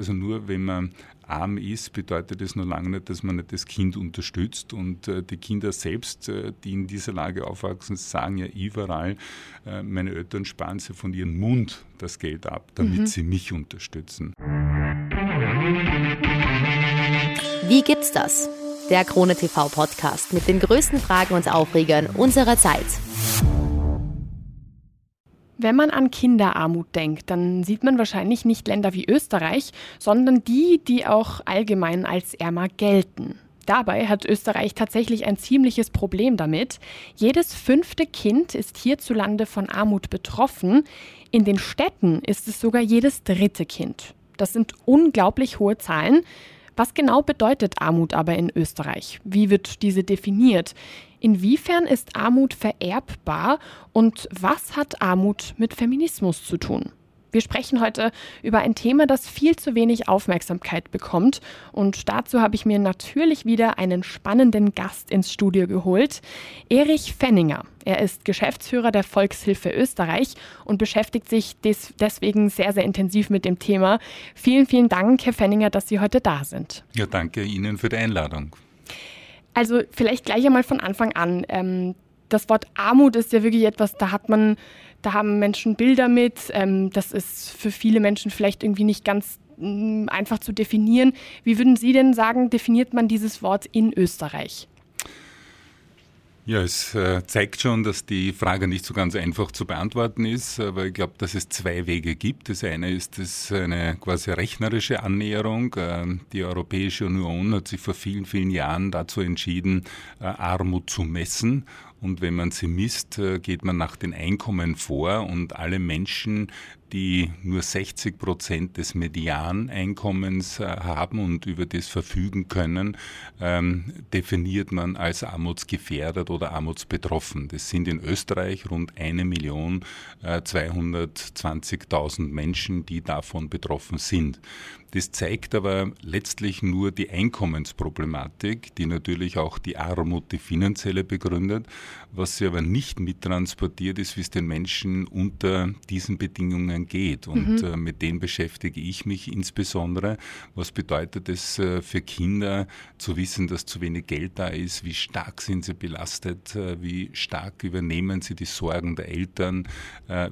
Also nur wenn man arm ist, bedeutet das noch lange nicht, dass man nicht das Kind unterstützt. Und äh, die Kinder selbst, äh, die in dieser Lage aufwachsen, sagen ja überall, äh, meine Eltern sparen sie von ihrem Mund das Geld ab, damit mhm. sie mich unterstützen. Wie gibt's das? Der Krone TV Podcast mit den größten Fragen und Aufregern unserer Zeit. Wenn man an Kinderarmut denkt, dann sieht man wahrscheinlich nicht Länder wie Österreich, sondern die, die auch allgemein als ärmer gelten. Dabei hat Österreich tatsächlich ein ziemliches Problem damit. Jedes fünfte Kind ist hierzulande von Armut betroffen. In den Städten ist es sogar jedes dritte Kind. Das sind unglaublich hohe Zahlen. Was genau bedeutet Armut aber in Österreich? Wie wird diese definiert? Inwiefern ist Armut vererbbar und was hat Armut mit Feminismus zu tun? Wir sprechen heute über ein Thema, das viel zu wenig Aufmerksamkeit bekommt. Und dazu habe ich mir natürlich wieder einen spannenden Gast ins Studio geholt. Erich Fenninger. Er ist Geschäftsführer der Volkshilfe Österreich und beschäftigt sich des deswegen sehr, sehr intensiv mit dem Thema. Vielen, vielen Dank, Herr Fenninger, dass Sie heute da sind. Ja, danke Ihnen für die Einladung. Also vielleicht gleich einmal von Anfang an. Ähm, das Wort Armut ist ja wirklich etwas, da hat man da haben Menschen Bilder mit. Ähm, das ist für viele Menschen vielleicht irgendwie nicht ganz mm, einfach zu definieren. Wie würden Sie denn sagen, definiert man dieses Wort in Österreich? Ja, es äh, zeigt schon, dass die Frage nicht so ganz einfach zu beantworten ist, aber ich glaube, dass es zwei Wege gibt. Das eine ist das eine quasi rechnerische Annäherung. Äh, die Europäische Union hat sich vor vielen, vielen Jahren dazu entschieden, äh, Armut zu messen und wenn man sie misst, äh, geht man nach den Einkommen vor und alle Menschen, die nur 60 Prozent des Medianeinkommens äh, haben und über das verfügen können, ähm, definiert man als armutsgefährdet oder armutsbetroffen. Das sind in Österreich rund eine Million 220.000 äh, Menschen, die davon betroffen sind. Das zeigt aber letztlich nur die Einkommensproblematik, die natürlich auch die Armut, die finanzielle begründet. Was sie aber nicht mittransportiert, ist, wie es den Menschen unter diesen Bedingungen geht. Und mhm. äh, mit denen beschäftige ich mich insbesondere. Was bedeutet es äh, für Kinder zu wissen, dass zu wenig Geld da ist? Wie stark sind sie belastet? Äh, wie stark übernehmen sie die Sorgen der Eltern?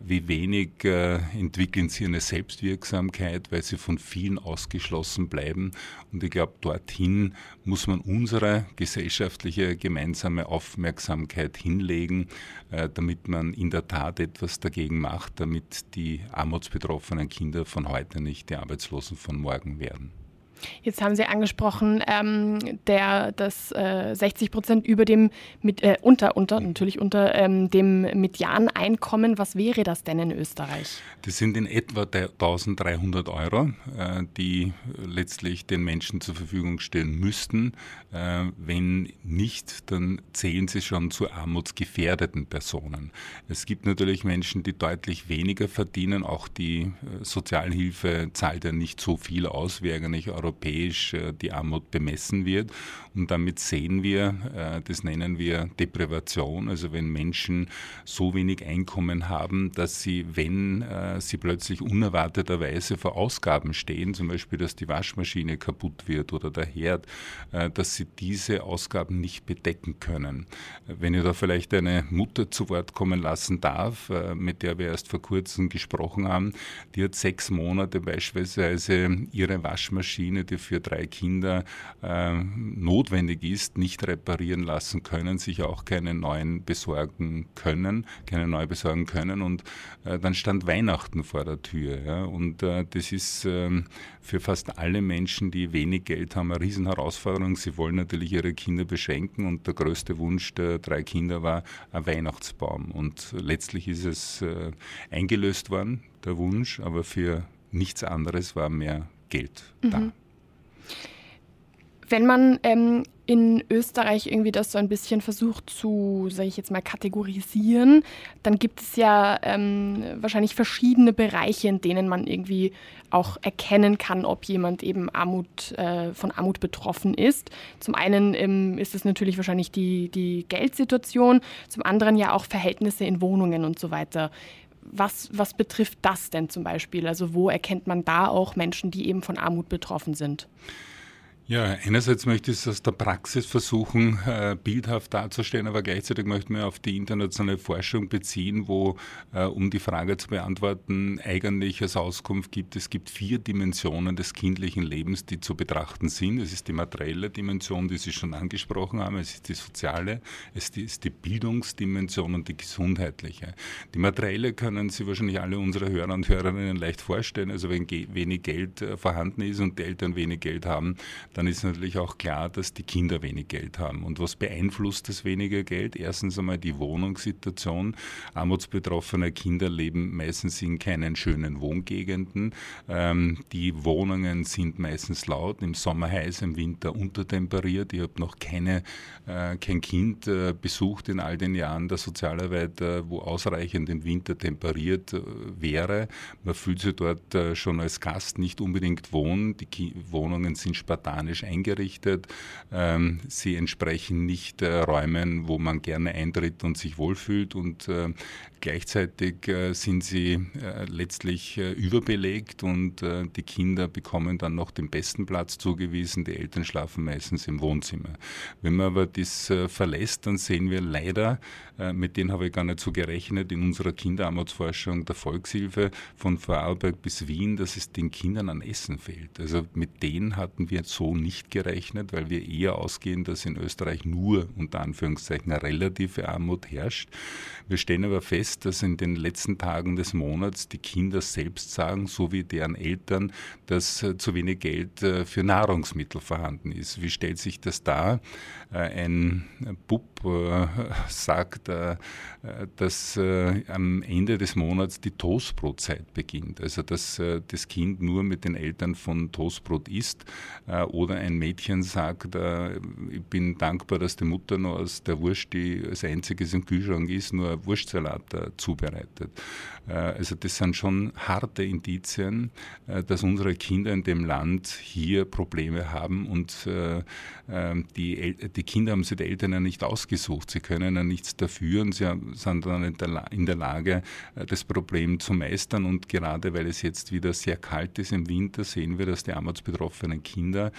Wie wenig entwickeln sie eine Selbstwirksamkeit, weil sie von vielen ausgeschlossen bleiben. Und ich glaube, dorthin muss man unsere gesellschaftliche gemeinsame Aufmerksamkeit hinlegen, äh, damit man in der Tat etwas dagegen macht, damit die armutsbetroffenen Kinder von heute nicht die Arbeitslosen von morgen werden. Jetzt haben Sie angesprochen, ähm, der, dass äh, 60 Prozent über dem, mit, äh, unter, unter, natürlich unter ähm, dem Medianeinkommen. Was wäre das denn in Österreich? Das sind in etwa 1300 Euro, äh, die letztlich den Menschen zur Verfügung stehen müssten. Äh, wenn nicht, dann zählen sie schon zu armutsgefährdeten Personen. Es gibt natürlich Menschen, die deutlich weniger verdienen. Auch die äh, Sozialhilfe zahlt ja nicht so viel aus, wie eigentlich Euro europäisch äh, die Armut bemessen wird. Und damit sehen wir, äh, das nennen wir Deprivation, also wenn Menschen so wenig Einkommen haben, dass sie, wenn äh, sie plötzlich unerwarteterweise vor Ausgaben stehen, zum Beispiel, dass die Waschmaschine kaputt wird oder der Herd, dass sie diese Ausgaben nicht bedecken können. Wenn ich da vielleicht eine Mutter zu Wort kommen lassen darf, mit der wir erst vor kurzem gesprochen haben, die hat sechs Monate beispielsweise ihre Waschmaschine Die für drei Kinder äh, notwendig ist, nicht reparieren lassen können, sich auch keine neuen besorgen können, keine neu besorgen können. Und äh, dann stand Weihnachten vor der Tür. Ja? Und äh, das ist ähm, für fast alle Menschen, die wenig Geld haben, eine Riesenherausforderung. Sie wollen natürlich ihre Kinder beschenken und der größte Wunsch der drei Kinder war ein Weihnachtsbaum. Und letztlich ist es äh, eingelöst worden, der Wunsch, aber für nichts anderes war mehr Geld mhm. da. Wenn man ähm, in Österreich irgendwie das so ein bisschen versucht zu, sage ich jetzt mal, kategorisieren, dann gibt es ja ähm, wahrscheinlich verschiedene Bereiche, in denen man irgendwie auch erkennen kann, ob jemand eben Armut, äh, von Armut betroffen ist. Zum einen ähm, ist es natürlich wahrscheinlich die, die Geldsituation, zum anderen ja auch Verhältnisse in Wohnungen und so weiter. was, was betrifft das denn zum Beispiel? Also wo erkennt man da auch Menschen, die eben von Armut betroffen sind? Ja, einerseits möchte ich es aus der Praxis versuchen, äh, bildhaft darzustellen, aber gleichzeitig möchte man auf die internationale Forschung beziehen, wo, äh, um die Frage zu beantworten, eigentlich als Auskunft gibt, es gibt vier Dimensionen des kindlichen Lebens, die zu betrachten sind. Es ist die materielle Dimension, die Sie schon angesprochen haben, es ist die soziale, es ist die Bildungsdimension und die gesundheitliche. Die materielle können Sie wahrscheinlich alle unsere Hörer und Hörerinnen leicht vorstellen. Also wenn wenig Geld äh, vorhanden ist und die Eltern wenig Geld haben, dann ist natürlich auch klar, dass die Kinder wenig Geld haben. Und was beeinflusst das weniger Geld? Erstens einmal die Wohnungssituation. Armutsbetroffene Kinder leben meistens in keinen schönen Wohngegenden. Ähm, die Wohnungen sind meistens laut, im Sommer heiß, im Winter untertemperiert. Ich habe noch keine, äh, kein Kind äh, besucht in all den Jahren der Sozialarbeit, äh, wo ausreichend im Winter temperiert äh, wäre. Man fühlt sich dort äh, schon als Gast nicht unbedingt wohnen. Die Ki Wohnungen sind spartanisch mechanisch eingerichtet. Ähm, sie entsprechen nicht äh, Räumen, wo man gerne eintritt und sich wohlfühlt und äh, Gleichzeitig äh, sind sie äh, letztlich äh, überbelegt und die Kinder bekommen dann noch den besten Platz zugewiesen. Die Eltern schlafen meistens im Wohnzimmer. Wenn man aber das verlässt, dann sehen wir leider, mit denen habe ich gar nicht so gerechnet, in unserer Kinderarmutsforschung der Volkshilfe von Vorarlberg bis Wien, dass es den Kindern an Essen fehlt. Also mit denen hatten wir so nicht gerechnet, weil wir eher ausgehen, dass in Österreich nur unter Anführungszeichen relative Armut herrscht. Wir stellen aber fest, dass in den letzten Tagen des Monats die Kinder selbst sagen, so wie deren Eltern, dass äh, zu wenig Geld äh, für Nahrungsmittel vorhanden ist. Wie stellt sich das dar? Äh, ein Bub sagt, dass am Ende des Monats die Toastbrotzeit beginnt. Also dass das Kind nur mit den Eltern von Toastbrot isst. Oder ein Mädchen sagt, ich bin dankbar, dass die Mutter nur aus der Wurst, die als einziges im Kühlschrank ist, nur Wurstsalat äh, zubereitet. Äh, also das sind schon harte Indizien, äh, dass unsere Kinder in dem Land hier Probleme haben und die, die Kinder haben sich die Eltern ja nicht ausgesucht. Sie können ja nichts dafür und sie sind dann in der Lage, das Problem zu meistern. Und gerade weil es jetzt wieder sehr kalt ist im Winter, sehen wir, dass die armutsbetroffenen Kinder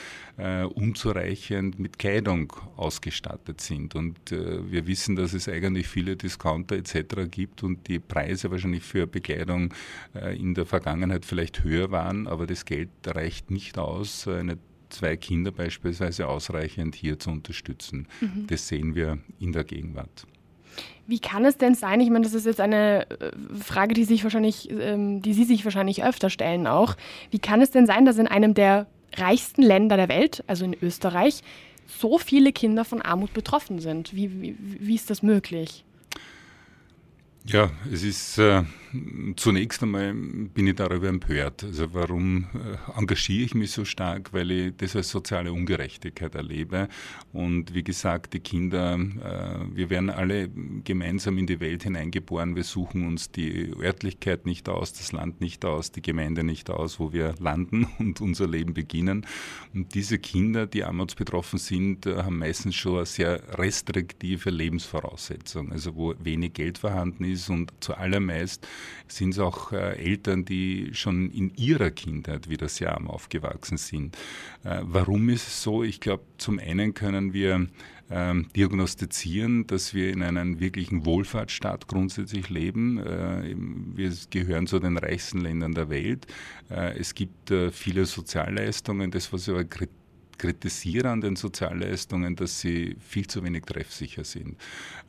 unzureichend mit Kleidung ausgestattet sind. Und wir wissen, dass es eigentlich viele Discounter etc. gibt, gibt und die Preise wahrscheinlich für Bekleidung äh, in der Vergangenheit vielleicht höher waren, aber das Geld reicht nicht aus, eine zwei Kinder beispielsweise ausreichend hier zu unterstützen. Mhm. Das sehen wir in der Gegenwart. Wie kann es denn sein? Ich meine, das ist jetzt eine äh, Frage, die sich wahrscheinlich, ähm, die Sie sich wahrscheinlich öfter stellen auch. Wie kann es denn sein, dass in einem der reichsten Länder der Welt, also in Österreich, so viele Kinder von Armut betroffen sind? Wie, wie, wie ist das möglich? Ja, es ist äh, zunächst einmal bin ich darüber empört. Also warum äh, engagiere ich mich so stark? Weil ich das als soziale Ungerechtigkeit erlebe. Und wie gesagt, die Kinder, äh, wir werden alle gemeinsam in die Welt hineingeboren. Wir suchen uns die Örtlichkeit nicht aus, das Land nicht aus, die Gemeinde nicht aus, wo wir landen und unser Leben beginnen. Und diese Kinder, die armutsbetroffen sind, äh, haben meistens schon eine sehr restriktive Lebensvoraussetzung. Also wo wenig Geld vorhanden ist ist und zuallermeist sind es auch äh, Eltern, die schon in ihrer Kindheit wieder sehr arm aufgewachsen sind. Äh, warum ist es so? Ich glaube, zum einen können wir ähm, diagnostizieren, dass wir in einem wirklichen Wohlfahrtsstaat grundsätzlich leben. Äh, wir gehören zu den reichsten Ländern der Welt. Es gibt viele Sozialleistungen. Das, was aber kritisiere an den Sozialleistungen, dass sie viel zu wenig treffsicher sind.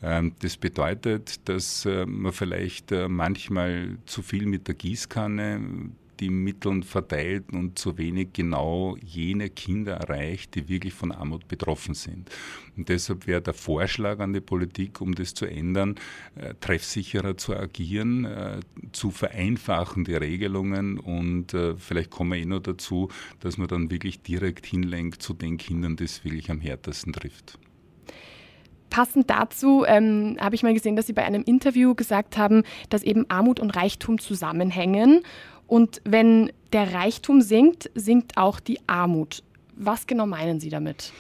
Ähm, das bedeutet, dass äh, man vielleicht äh, manchmal zu viel mit der Gießkanne die Mittel verteilt und zu wenig genau jene Kinder erreicht, die wirklich von Armut betroffen sind. Und deshalb wäre der Vorschlag an die Politik, um das zu ändern, äh, treffsicherer zu agieren, äh, zu vereinfachen die Regelungen und äh, vielleicht kommen wir eh noch dazu, dass man dann wirklich direkt hinlenkt zu den Kindern, die es wirklich am härtesten trifft. Passend dazu ähm, habe ich mal gesehen, dass Sie bei einem Interview gesagt haben, dass eben Armut und Reichtum zusammenhängen und wenn der Reichtum sinkt, sinkt auch die Armut. Was genau meinen Sie damit?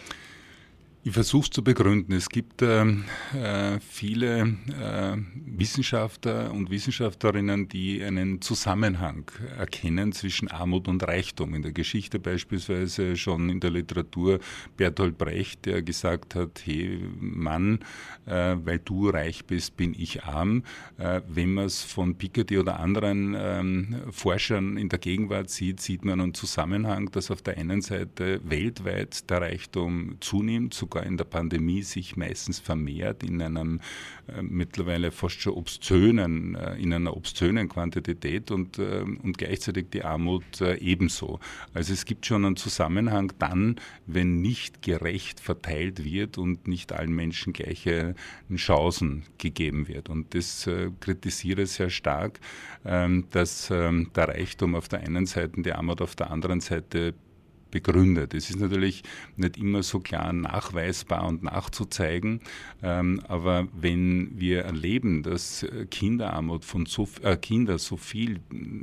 Ich versuche es zu begründen. Es gibt äh, äh, viele äh, Wissenschaftler und Wissenschaftlerinnen, die einen Zusammenhang erkennen zwischen Armut und Reichtum. In der Geschichte beispielsweise schon in der Literatur Bertolt Brecht, der gesagt hat, hey Mann, äh, weil du reich bist, bin ich arm. Äh, wenn man es von Piketty oder anderen ähm, Forschern in der Gegenwart sieht, sieht man einen Zusammenhang, dass auf der einen Seite weltweit der Reichtum zunimmt, sogar in der Pandemie sich meistens vermehrt in einem äh, mittlerweile fast schon obszönen, äh, in einer obszönen Quantität und, äh, und gleichzeitig die Armut äh, ebenso. Also es gibt schon einen Zusammenhang dann, wenn nicht gerecht verteilt wird und nicht allen Menschen gleiche Chancen gegeben wird. Und das äh, kritisiere sehr stark, ähm, dass ähm, der Reichtum auf der einen Seite, die Armut auf der anderen Seite begründet. Es ist natürlich nicht immer so klar nachweisbar und nachzuzeigen, ähm, aber wenn wir erleben, dass Kinderarmut von so, äh, Kinder so viel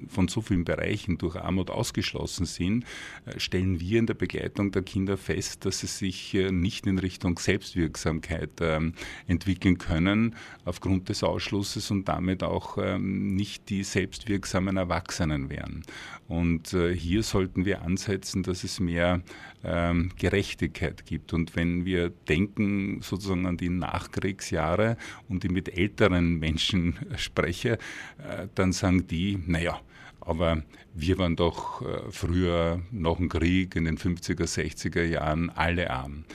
von so vielen Bereichen durch Armut ausgeschlossen sind, äh, stellen wir in der Begleitung der Kinder fest, dass sie sich äh, nicht in Richtung Selbstwirksamkeit ähm, entwickeln können aufgrund des Ausschlusses und damit auch ähm, nicht die selbstwirksamen Erwachsenen werden. Und äh, hier sollten wir ansetzen, dass es mehr ähm, Gerechtigkeit gibt. Und wenn wir denken sozusagen an die Nachkriegsjahre und ich mit älteren Menschen spreche, äh, dann sagen die, naja, aber wir waren doch äh, früher nach dem Krieg in den 50er, 60er Jahren alle arm.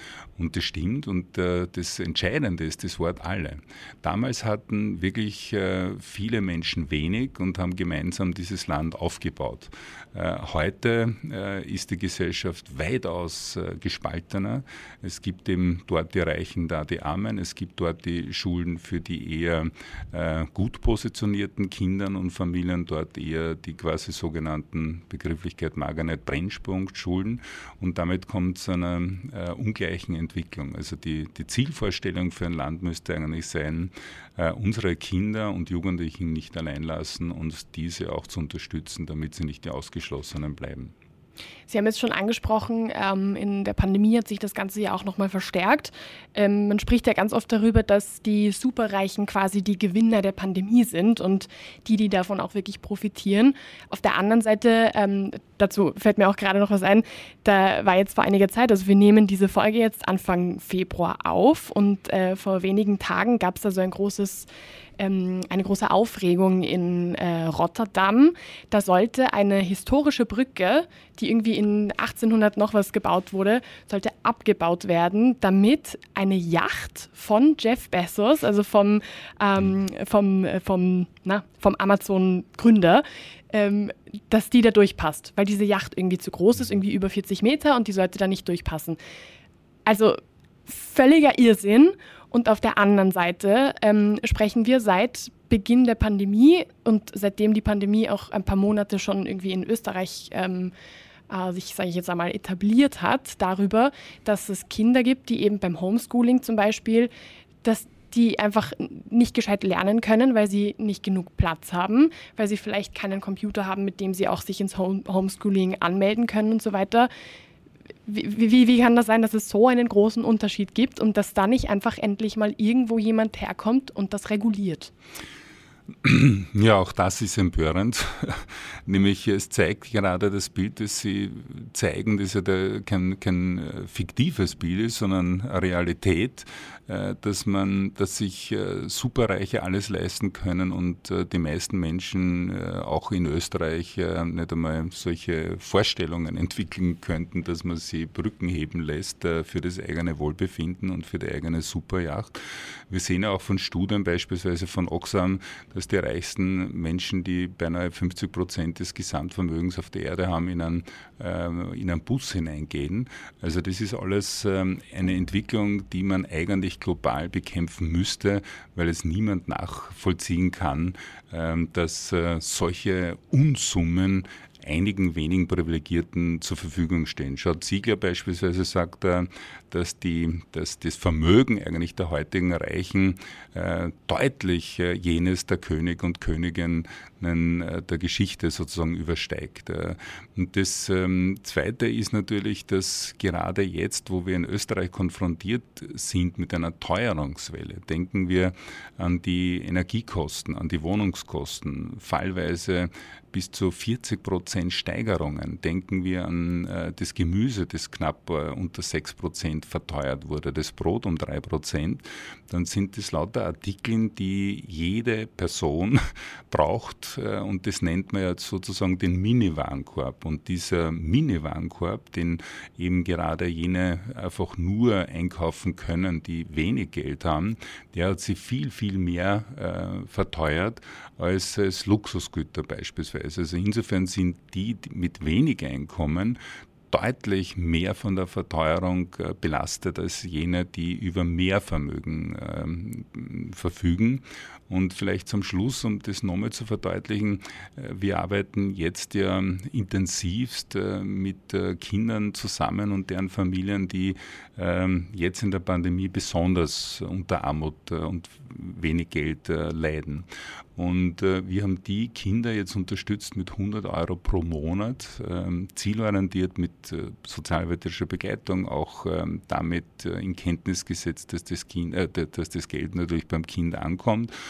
Und das stimmt und äh, das Entscheidende ist das Wort alle. Damals hatten wirklich äh, viele Menschen wenig und haben gemeinsam dieses Land aufgebaut. Äh, heute äh, ist die Gesellschaft weitaus äh, gespaltener. Es gibt eben dort die Reichen, da die Armen. Es gibt dort die Schulen für die eher äh, gut positionierten Kindern und Familien, dort eher die quasi sogenannten Begrifflichkeit Margaret Brennspunkt-Schulen. Und damit kommt es zu einer ungleichen Entwicklung. Also die, die Zielvorstellung für ein Land müsste eigentlich sein, äh, unsere Kinder und Jugendlichen nicht allein lassen und diese auch zu unterstützen, damit sie nicht die Ausgeschlossenen bleiben. Sie haben jetzt schon angesprochen, ähm, in der Pandemie hat sich das Ganze ja auch nochmal verstärkt. Ähm, man spricht ja ganz oft darüber, dass die Superreichen quasi die Gewinner der Pandemie sind und die, die davon auch wirklich profitieren. Auf der anderen Seite, ähm, dazu fällt mir auch gerade noch was ein, da war jetzt vor einiger Zeit, also wir nehmen diese Folge jetzt Anfang Februar auf und äh, vor wenigen Tagen gab es da so ein großes ähm, eine große Aufregung in äh, Rotterdam. Da sollte eine historische Brücke, die irgendwie in 1800 noch was gebaut wurde, sollte abgebaut werden, damit eine Yacht von Jeff Bezos, also vom, ähm, vom, äh, vom, na, vom Amazon-Gründer, ähm, dass die da durchpasst, weil diese Yacht irgendwie zu groß ist, irgendwie über 40 Meter und die sollte da nicht durchpassen. Also völliger Irrsinn. Und auf der anderen Seite ähm, sprechen wir seit Beginn der Pandemie und seitdem die Pandemie auch ein paar Monate schon irgendwie in Österreich ähm, äh, sich, sage ich jetzt einmal, etabliert hat, darüber, dass es Kinder gibt, die eben beim Homeschooling zum Beispiel, dass die einfach nicht gescheit lernen können, weil sie nicht genug Platz haben, weil sie vielleicht keinen Computer haben, mit dem sie auch sich ins Homeschooling anmelden können und so weiter wie, wie, kann das sein, dass es so einen großen Unterschied gibt und dass da nicht einfach endlich mal irgendwo jemand herkommt und das reguliert? Ja, auch das ist empörend. Nämlich es zeigt gerade das Bild, das Sie zeigen, das ja kein, kein äh, fiktives Bild ist, sondern Realität, äh, dass man, dass sich äh, Superreiche alles leisten können und die meisten Menschen auch in Österreich nicht einmal solche Vorstellungen entwickeln könnten, dass man sie Brücken heben lässt für das eigene Wohlbefinden und für die eigene Superjacht. Wir sehen ja auch von Studien beispielsweise von Oxfam, dass die reichsten Menschen, die beinahe 50 Prozent des Gesamtvermögens auf der Erde haben, in einen, äh, in einen Bus hineingehen. Also das ist alles ähm, eine Entwicklung, die man eigentlich global bekämpfen müsste, weil es niemand nachvollziehen kann, ähm, dass äh, solche Unsummen einigen wenigen Privilegierten zur Verfügung stehen. Schaut Ziegler beispielsweise sagt, dass, die, dass das Vermögen eigentlich der heutigen Reichen äh, deutlich äh, jenes der König und Königinnen äh, der Geschichte sozusagen übersteigt. Äh. Und das ähm, Zweite ist natürlich, dass gerade jetzt, wo wir in Österreich konfrontiert sind mit einer Teuerungswelle, denken wir an die Energiekosten, an die Wohnungskosten, fallweise bis zu 40 Prozent Steigerungen. Denken wir an äh, das Gemüse, das knapp äh, unter 6 Prozent verteuert wurde, das Brot um 3 Prozent. Dann sind das lauter Artikel, die jede Person braucht äh, und das nennt man ja sozusagen den Mini-Warenkorb. Und dieser Mini-Warenkorb, den eben gerade jene einfach nur einkaufen können, die wenig Geld haben, der hat sie viel, viel mehr äh, verteuert als, als Luxusgüter beispielsweise. Also insofern sind die mit wenig Einkommen deutlich mehr von der Verteuerung äh, belastet als jene, die über Mehrvermögen ähm, verfügen. Und vielleicht zum Schluss, um das nochmal zu verdeutlichen, äh, wir arbeiten jetzt ja intensivst äh, mit äh, Kindern zusammen und deren Familien, die ähm, jetzt in der Pandemie besonders unter Armut und wenig Geld leiden. Und wir haben die Kinder jetzt unterstützt mit 100 Euro pro Monat, ähm, zielorientiert mit sozialwirtschaftlicher Begleitung, auch ähm, damit in Kenntnis gesetzt, dass das, kind, dass das Geld natürlich beim Kind ankommt.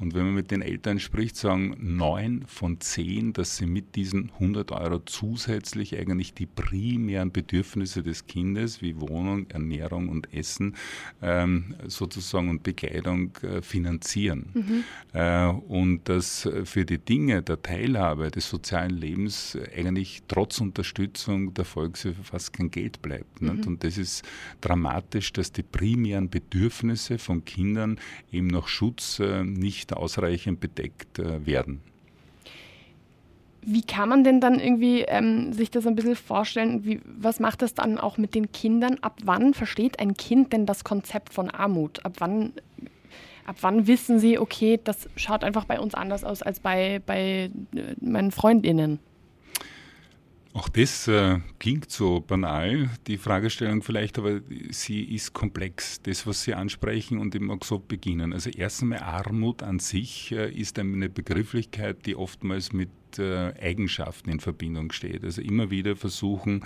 Und wenn man mit den Eltern spricht, sagen neun von zehn, dass sie mit diesen 100 Euro zusätzlich eigentlich die primären Bedürfnisse des Kindes wie Wohnung, Ernährung und Essen ähm, sozusagen und Bekleidung äh, finanzieren. Mhm. Äh, und dass für die Dinge der Teilhabe des sozialen Lebens eigentlich trotz Unterstützung der Volkshilfe fast kein Geld bleibt. Mhm. Und das ist dramatisch, dass die primären Bedürfnisse von Kindern eben noch Schutz äh, nicht ausreichend bedeckt äh, werden. Wie kann man denn dann irgendwie ähm, sich das ein bisschen vorstellen? Wie, was macht das dann auch mit den Kindern? Ab wann versteht ein Kind denn das Konzept von Armut? Ab wann, ab wann wissen sie, okay, das schaut einfach bei uns anders aus als bei, bei äh, meinen Freundinnen? Auch das äh, klingt so banal, die Fragestellung vielleicht, aber sie ist komplex. Das, was Sie ansprechen und ich mag so beginnen. Also erst einmal Armut an sich äh, ist eine Begrifflichkeit, die oftmals mit äh, Eigenschaften in Verbindung steht. Also immer wieder versuchen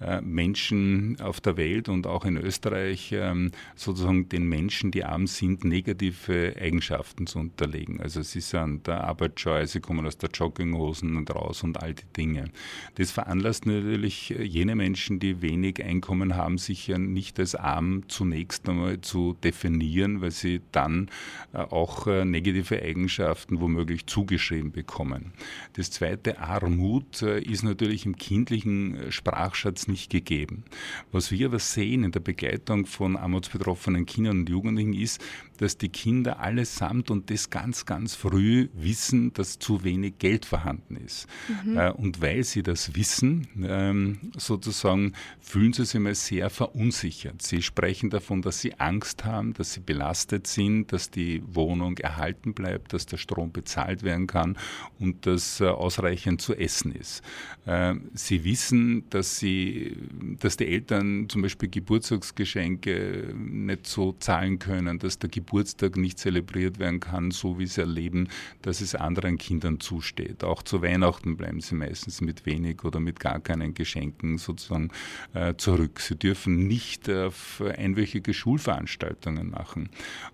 äh, Menschen auf der Welt und auch in Österreich ähm, sozusagen den Menschen, die arm sind, negative Eigenschaften zu unterlegen. Also sie sind der arbeitsscheu, sie kommen aus der Jogginghosen und raus und all die Dinge. Das veranlasst natürlich jene Menschen, die wenig Einkommen haben, sich ja nicht als arm zunächst einmal zu definieren, weil sie dann äh, auch negative Eigenschaften womöglich zugeschrieben bekommen. Das das zweite Armut äh, ist natürlich im kindlichen äh, Sprachschatz nicht gegeben. Was wir aber sehen in der Begleitung von armutsbetroffenen Kindern und Jugendlichen ist, dass die Kinder allesamt und das ganz, ganz früh wissen, dass zu wenig Geld vorhanden ist. Mhm. Äh, und weil sie das wissen, ähm, sozusagen, fühlen sie sich mal sehr verunsichert. Sie sprechen davon, dass sie Angst haben, dass sie belastet sind, dass die Wohnung erhalten bleibt, dass der Strom bezahlt werden kann und dass äh, ausreichend zu essen ist. Äh, sie wissen, dass, sie, dass die Eltern zum Beispiel Geburtstagsgeschenke nicht so zahlen können, dass der Geburtstag Geburtstag nicht zelebriert werden kann, so wie sie erleben, dass es anderen Kindern zusteht. Auch zu Weihnachten bleiben sie meistens mit wenig oder mit gar keinen Geschenken sozusagen äh, zurück. Sie dürfen nicht auf einwöchige Schulveranstaltungen machen.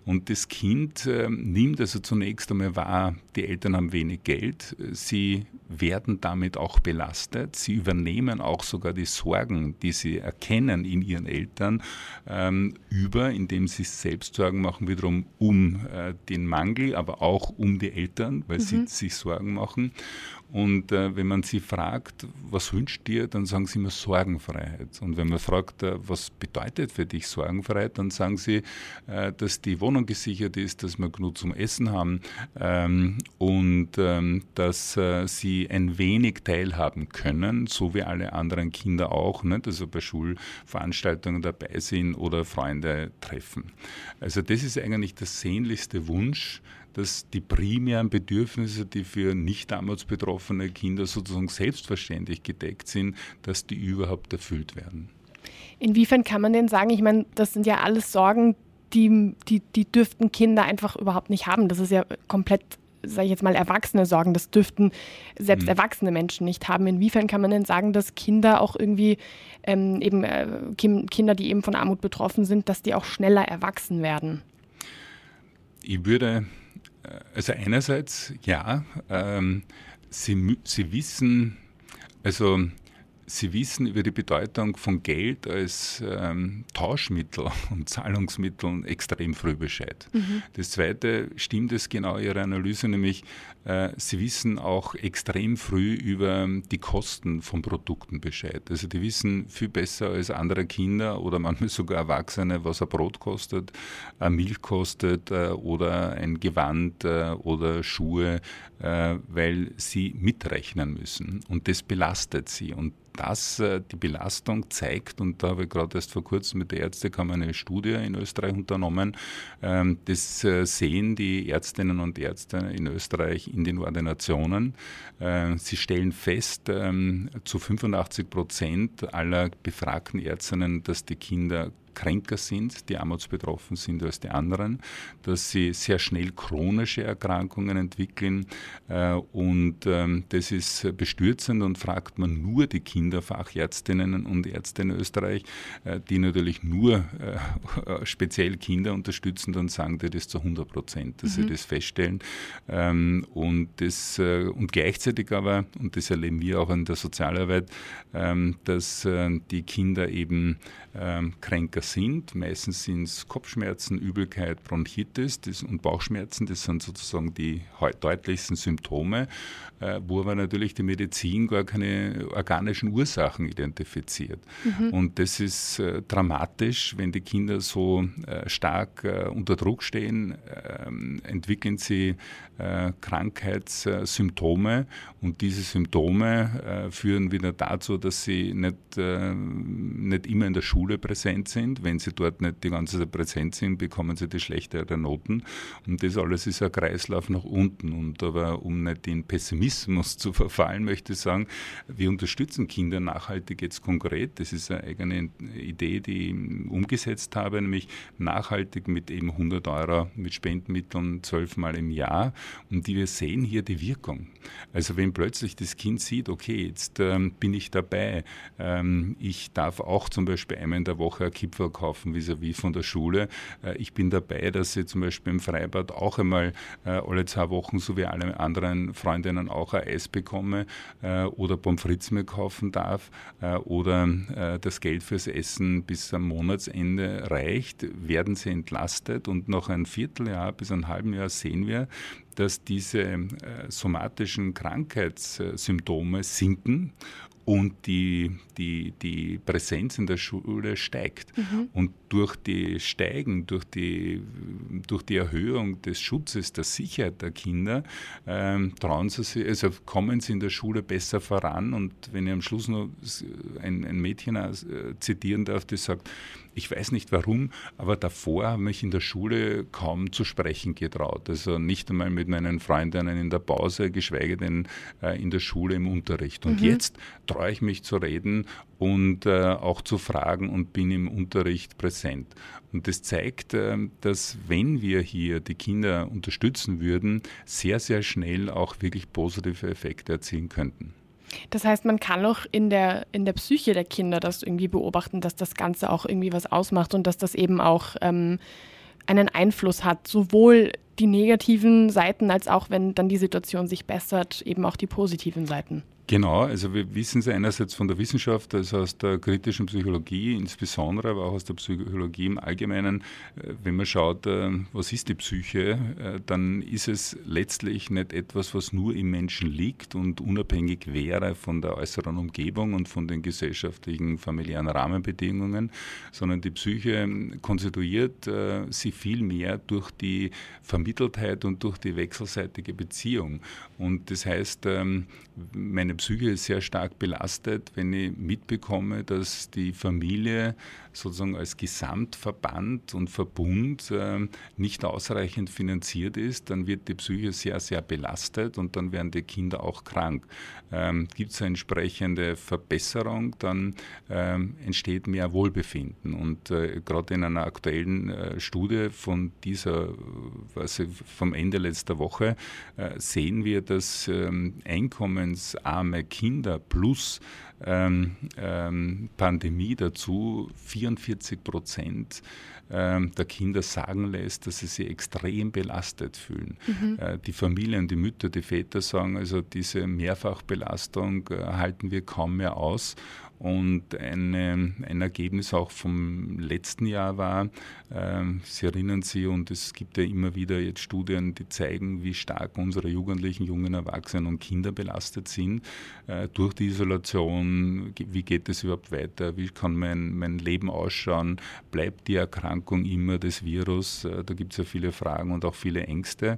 Und das Kind äh, nimmt also zunächst einmal wahr, die Eltern haben wenig Geld, sie werden damit auch belastet, sie übernehmen auch sogar die Sorgen, die sie erkennen in ihren Eltern, ähm, über, indem sie selbst Sorgen machen, wiederum wiederum um äh, den Mangel, aber auch um die Eltern, weil mhm. sie sich Sorgen machen. Und äh, wenn man sie fragt, was wünscht dir, dann sagen sie immer Sorgenfreiheit. Und wenn man fragt, äh, was bedeutet für dich Sorgenfreiheit, dann sagen sie, äh, dass die Wohnung gesichert ist, dass wir genug zum Essen haben ähm, und ähm, dass äh, sie ein wenig teilhaben können, so wie alle anderen Kinder auch, nicht? also bei Schulveranstaltungen dabei sind oder Freunde treffen. Also das ist eigentlich der sehnlichste Wunsch, dass die primären Bedürfnisse, die für nicht armutsbetroffene Kinder sozusagen selbstverständlich gedeckt sind, dass die überhaupt erfüllt werden. Inwiefern kann man denn sagen, ich meine, das sind ja alles Sorgen, die, die, die dürften Kinder einfach überhaupt nicht haben. Das ist ja komplett sage ich jetzt mal, erwachsene Sorgen. Das dürften selbst mhm. erwachsene Menschen nicht haben. Inwiefern kann man denn sagen, dass Kinder auch irgendwie ähm, eben äh, Kinder, die eben von Armut betroffen sind, dass die auch schneller erwachsen werden? Ich würde, also einerseits ja, ähm, sie, sie wissen, also Sie wissen über die Bedeutung von Geld als ähm, Tauschmittel und Zahlungsmittel extrem früh Bescheid. Mhm. Das Zweite stimmt es genau Ihre Analyse, nämlich äh, Sie wissen auch extrem früh über die Kosten von Produkten Bescheid. Also die wissen viel besser als andere Kinder oder manchmal sogar Erwachsene, was ein Brot kostet, eine Milch kostet äh, oder ein Gewand äh, oder Schuhe, weil sie mitrechnen müssen. Und das belastet sie. Und das, äh, die Belastung zeigt, und da habe ich gerade erst vor kurzem mit der Ärztekammer eine Studie in Österreich unternommen, ähm, das äh, sehen die Ärztinnen und Ärzte in Österreich in den Ordinationen. Äh, sie stellen fest, ähm, zu 85 Prozent aller befragten Ärztinnen, dass die Kinder kränker sind, die armutsbetroffen sind als die anderen, dass sie sehr schnell chronische Erkrankungen entwickeln äh, und ähm, das ist bestürzend und fragt man nur die Kinderfachärztinnen und Ärzte in Österreich, äh, die natürlich nur äh, speziell Kinder unterstützen, dann sagen die das zu 100 Prozent, dass mhm. sie das feststellen ähm, und, das, und gleichzeitig aber, und das erleben wir auch in der Sozialarbeit, ähm, dass die Kinder eben kränker sind. Meistens sind es Kopfschmerzen, Übelkeit, Bronchitis das, und Bauchschmerzen. Das sind sozusagen die deutlichsten Symptome, äh, wo aber natürlich die Medizin gar keine organischen Ursachen identifiziert. Mhm. Und das ist äh, dramatisch, wenn die Kinder so äh, stark äh, unter Druck stehen, ähm, entwickeln sie äh, Krankheitssymptome und diese Symptome äh, führen wieder dazu, dass sie nicht, nicht immer in der Schule präsent sind sind. Wenn sie dort nicht die ganze Zeit präsent sind, bekommen sie die schlechtere Noten. Und das alles ist ein Kreislauf nach unten. Und aber um nicht in Pessimismus zu verfallen, möchte ich sagen, wir unterstützen Kinder nachhaltig jetzt konkret. Das ist eine eigene Idee, die ich umgesetzt habe, nämlich nachhaltig mit eben 100 Euro mit Spendenmitteln zwölfmal im Jahr. Und die wir sehen hier die Wirkung. Also wenn plötzlich das Kind sieht, okay, jetzt ähm, bin ich dabei, ähm, ich darf auch zum Beispiel einmal in der Woche ein Kipferl verkaufen vis-à-vis von der Schule. Äh, ich bin dabei, dass ich zum Beispiel im Freibad auch einmal äh, alle zwei Wochen, so wie alle anderen Freundinnen auch ein Eis bekomme äh, oder Pommes frites mir kaufen darf oder das Geld fürs Essen bis am Monatsende reicht, werden sie entlastet und nach ein Vierteljahr bis ein halben Jahr sehen wir, dass diese somatischen Krankheitssymptome sinken und die, die, die Präsenz in der Schule steigt. Mhm. Und durch die Steigen, durch die, durch die Erhöhung des Schutzes, der Sicherheit der Kinder, ähm, trauen sie sich, also kommen sie in der Schule besser voran. Und wenn ich am Schluss noch ein, ein Mädchen äh, zitieren darf, das sagt, ich weiß nicht warum, aber davor habe ich in der Schule kaum zu sprechen getraut. Also nicht einmal mit meinen Freundinnen in der Pause, geschweige denn äh, in der Schule im Unterricht. Und mhm. jetzt traue ich mich zu reden und äh, auch zu fragen und bin im Unterricht präsent. Und das zeigt, äh, dass wenn wir hier die Kinder unterstützen würden, sehr, sehr schnell auch wirklich positive Effekte erzielen könnten. Das heißt, man kann auch in der, in der Psyche der Kinder das irgendwie beobachten, dass das Ganze auch irgendwie was ausmacht und dass das eben auch ähm, einen Einfluss hat, sowohl die negativen Seiten als auch, wenn dann die Situation sich bessert, eben auch die positiven Seiten. Genau, also wir wissen es einerseits von der Wissenschaft, also aus der kritischen Psychologie insbesondere, aber auch aus der Psychologie im Allgemeinen. Äh, wenn man schaut, äh, was ist die Psyche, äh, dann ist es letztlich nicht etwas, was nur im Menschen liegt und unabhängig wäre von der äußeren Umgebung und von den gesellschaftlichen, familiären Rahmenbedingungen, sondern die Psyche konstituiert sie viel mehr durch die Vermitteltheit und durch die wechselseitige Beziehung. Und das heißt, ähm, meine Psyche ist sehr stark belastet, wenn ich mitbekomme, dass die Familie sozusagen als Gesamtverband und Verbund äh, nicht ausreichend finanziert ist, dann wird die Psyche sehr, sehr belastet und dann werden die Kinder auch krank. Ähm, Gibt es eine entsprechende Verbesserung, dann ähm, entsteht mehr Wohlbefinden. Und äh, gerade in einer aktuellen äh, Studie von dieser, was vom Ende letzter Woche, äh, sehen wir, dass ähm, einkommensarme Kinder plus ähm, ähm, Pandemie dazu 44 Prozent ähm, der Kinder sagen lässt, dass sie sich extrem belastet fühlen. Mhm. Äh, die Familien, die Mütter, die Väter sagen, also diese Mehrfachbelastung äh, halten wir kaum mehr aus. Und eine, ein Ergebnis auch vom letzten Jahr war, äh, Sie erinnern sich, und es gibt ja immer wieder jetzt Studien, die zeigen, wie stark unsere Jugendlichen, jungen Erwachsenen und Kinder belastet sind äh, durch die Isolation. Wie geht es überhaupt weiter? Wie kann mein, mein Leben ausschauen? Bleibt die Erkrankung immer des Virus? Äh, da gibt es ja viele Fragen und auch viele Ängste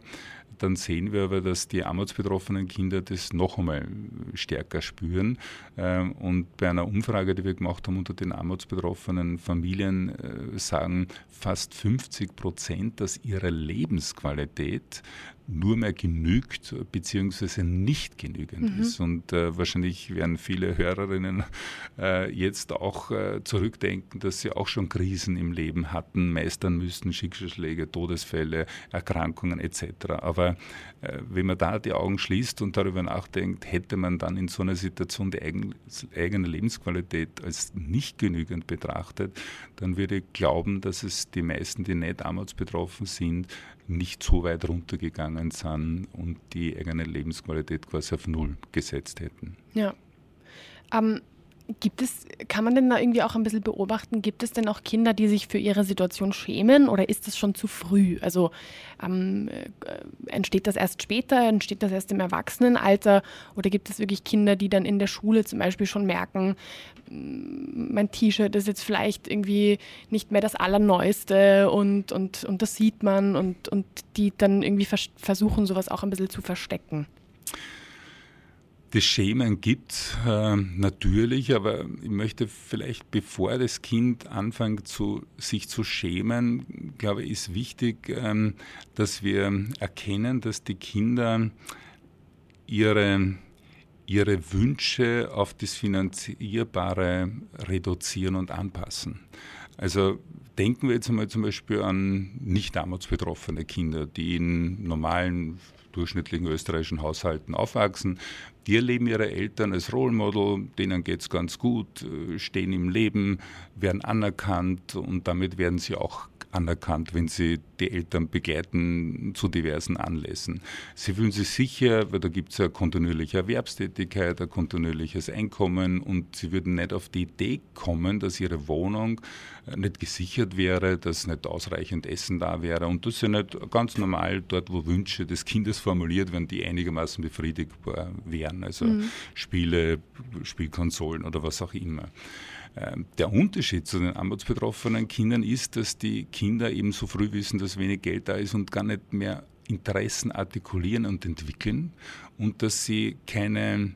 dann sehen wir aber, dass die armutsbetroffenen Kinder das noch einmal stärker spüren. Ähm, und bei einer Umfrage, die wir gemacht haben unter den armutsbetroffenen Familien, äh, sagen fast 50 Prozent, dass ihre Lebensqualität nur mehr genügt beziehungsweise nicht genügend mhm. ist. Und äh, wahrscheinlich werden viele Hörerinnen äh, jetzt auch äh, zurückdenken, dass sie auch schon Krisen im Leben hatten, meistern müssten, Schicksalsschläge, Todesfälle, Erkrankungen etc. Aber äh, wenn man da die Augen schließt und darüber nachdenkt, hätte man dann in so einer Situation die eigen, eigene Lebensqualität als nicht genügend betrachtet, dann würde ich glauben, dass es die meisten, die nicht armutsbetroffen sind, nicht so weit runtergegangen sind und die eigene Lebensqualität quasi auf Null gesetzt hätten. Ja. Ähm, Gibt es, kann man denn da irgendwie auch ein bisschen beobachten, gibt es denn auch Kinder, die sich für ihre Situation schämen oder ist das schon zu früh? Also ähm, äh, entsteht das erst später, entsteht das erst im Erwachsenenalter oder gibt es wirklich Kinder, die dann in der Schule zum Beispiel schon merken, mein T-Shirt ist jetzt vielleicht irgendwie nicht mehr das Allerneueste und, und, und das sieht man und, und die dann irgendwie vers versuchen, sowas auch ein bisschen zu verstecken? Das Schämen gibt äh, natürlich, aber ich möchte vielleicht, bevor das Kind anfängt, zu, sich zu schämen, glaube ich, ist wichtig, ähm, dass wir erkennen, dass die Kinder ihre, ihre Wünsche auf das Finanzierbare reduzieren und anpassen. Also denken wir jetzt einmal zum Beispiel an nicht armutsbetroffene Kinder, die in normalen durchschnittlichen österreichischen Haushalten aufwachsen. Die erleben ihre Eltern als Role Model, denen geht es ganz gut, äh, stehen im Leben, werden anerkannt und damit werden sie auch anerkannt, wenn sie die Eltern begleiten zu diversen Anlässen. Sie fühlen sich sicher, weil da gibt es ja kontinuierliche Erwerbstätigkeit, ein kontinuierliches Einkommen und sie würden nicht auf die Idee kommen, dass ihre Wohnung nicht gesichert wäre, dass nicht ausreichend Essen da wäre. Und das ist ja nicht ganz normal dort, wo Wünsche des Kindes formuliert werden, die einigermaßen befriedigbar wären. Also mhm. Spiele, Spielkonsolen oder was auch immer. Ähm, der Unterschied zu den armutsbetroffenen Kindern ist, dass die Kinder eben so früh wissen, dass wenig Geld da ist und gar nicht mehr Interessen artikulieren und entwickeln und dass sie keine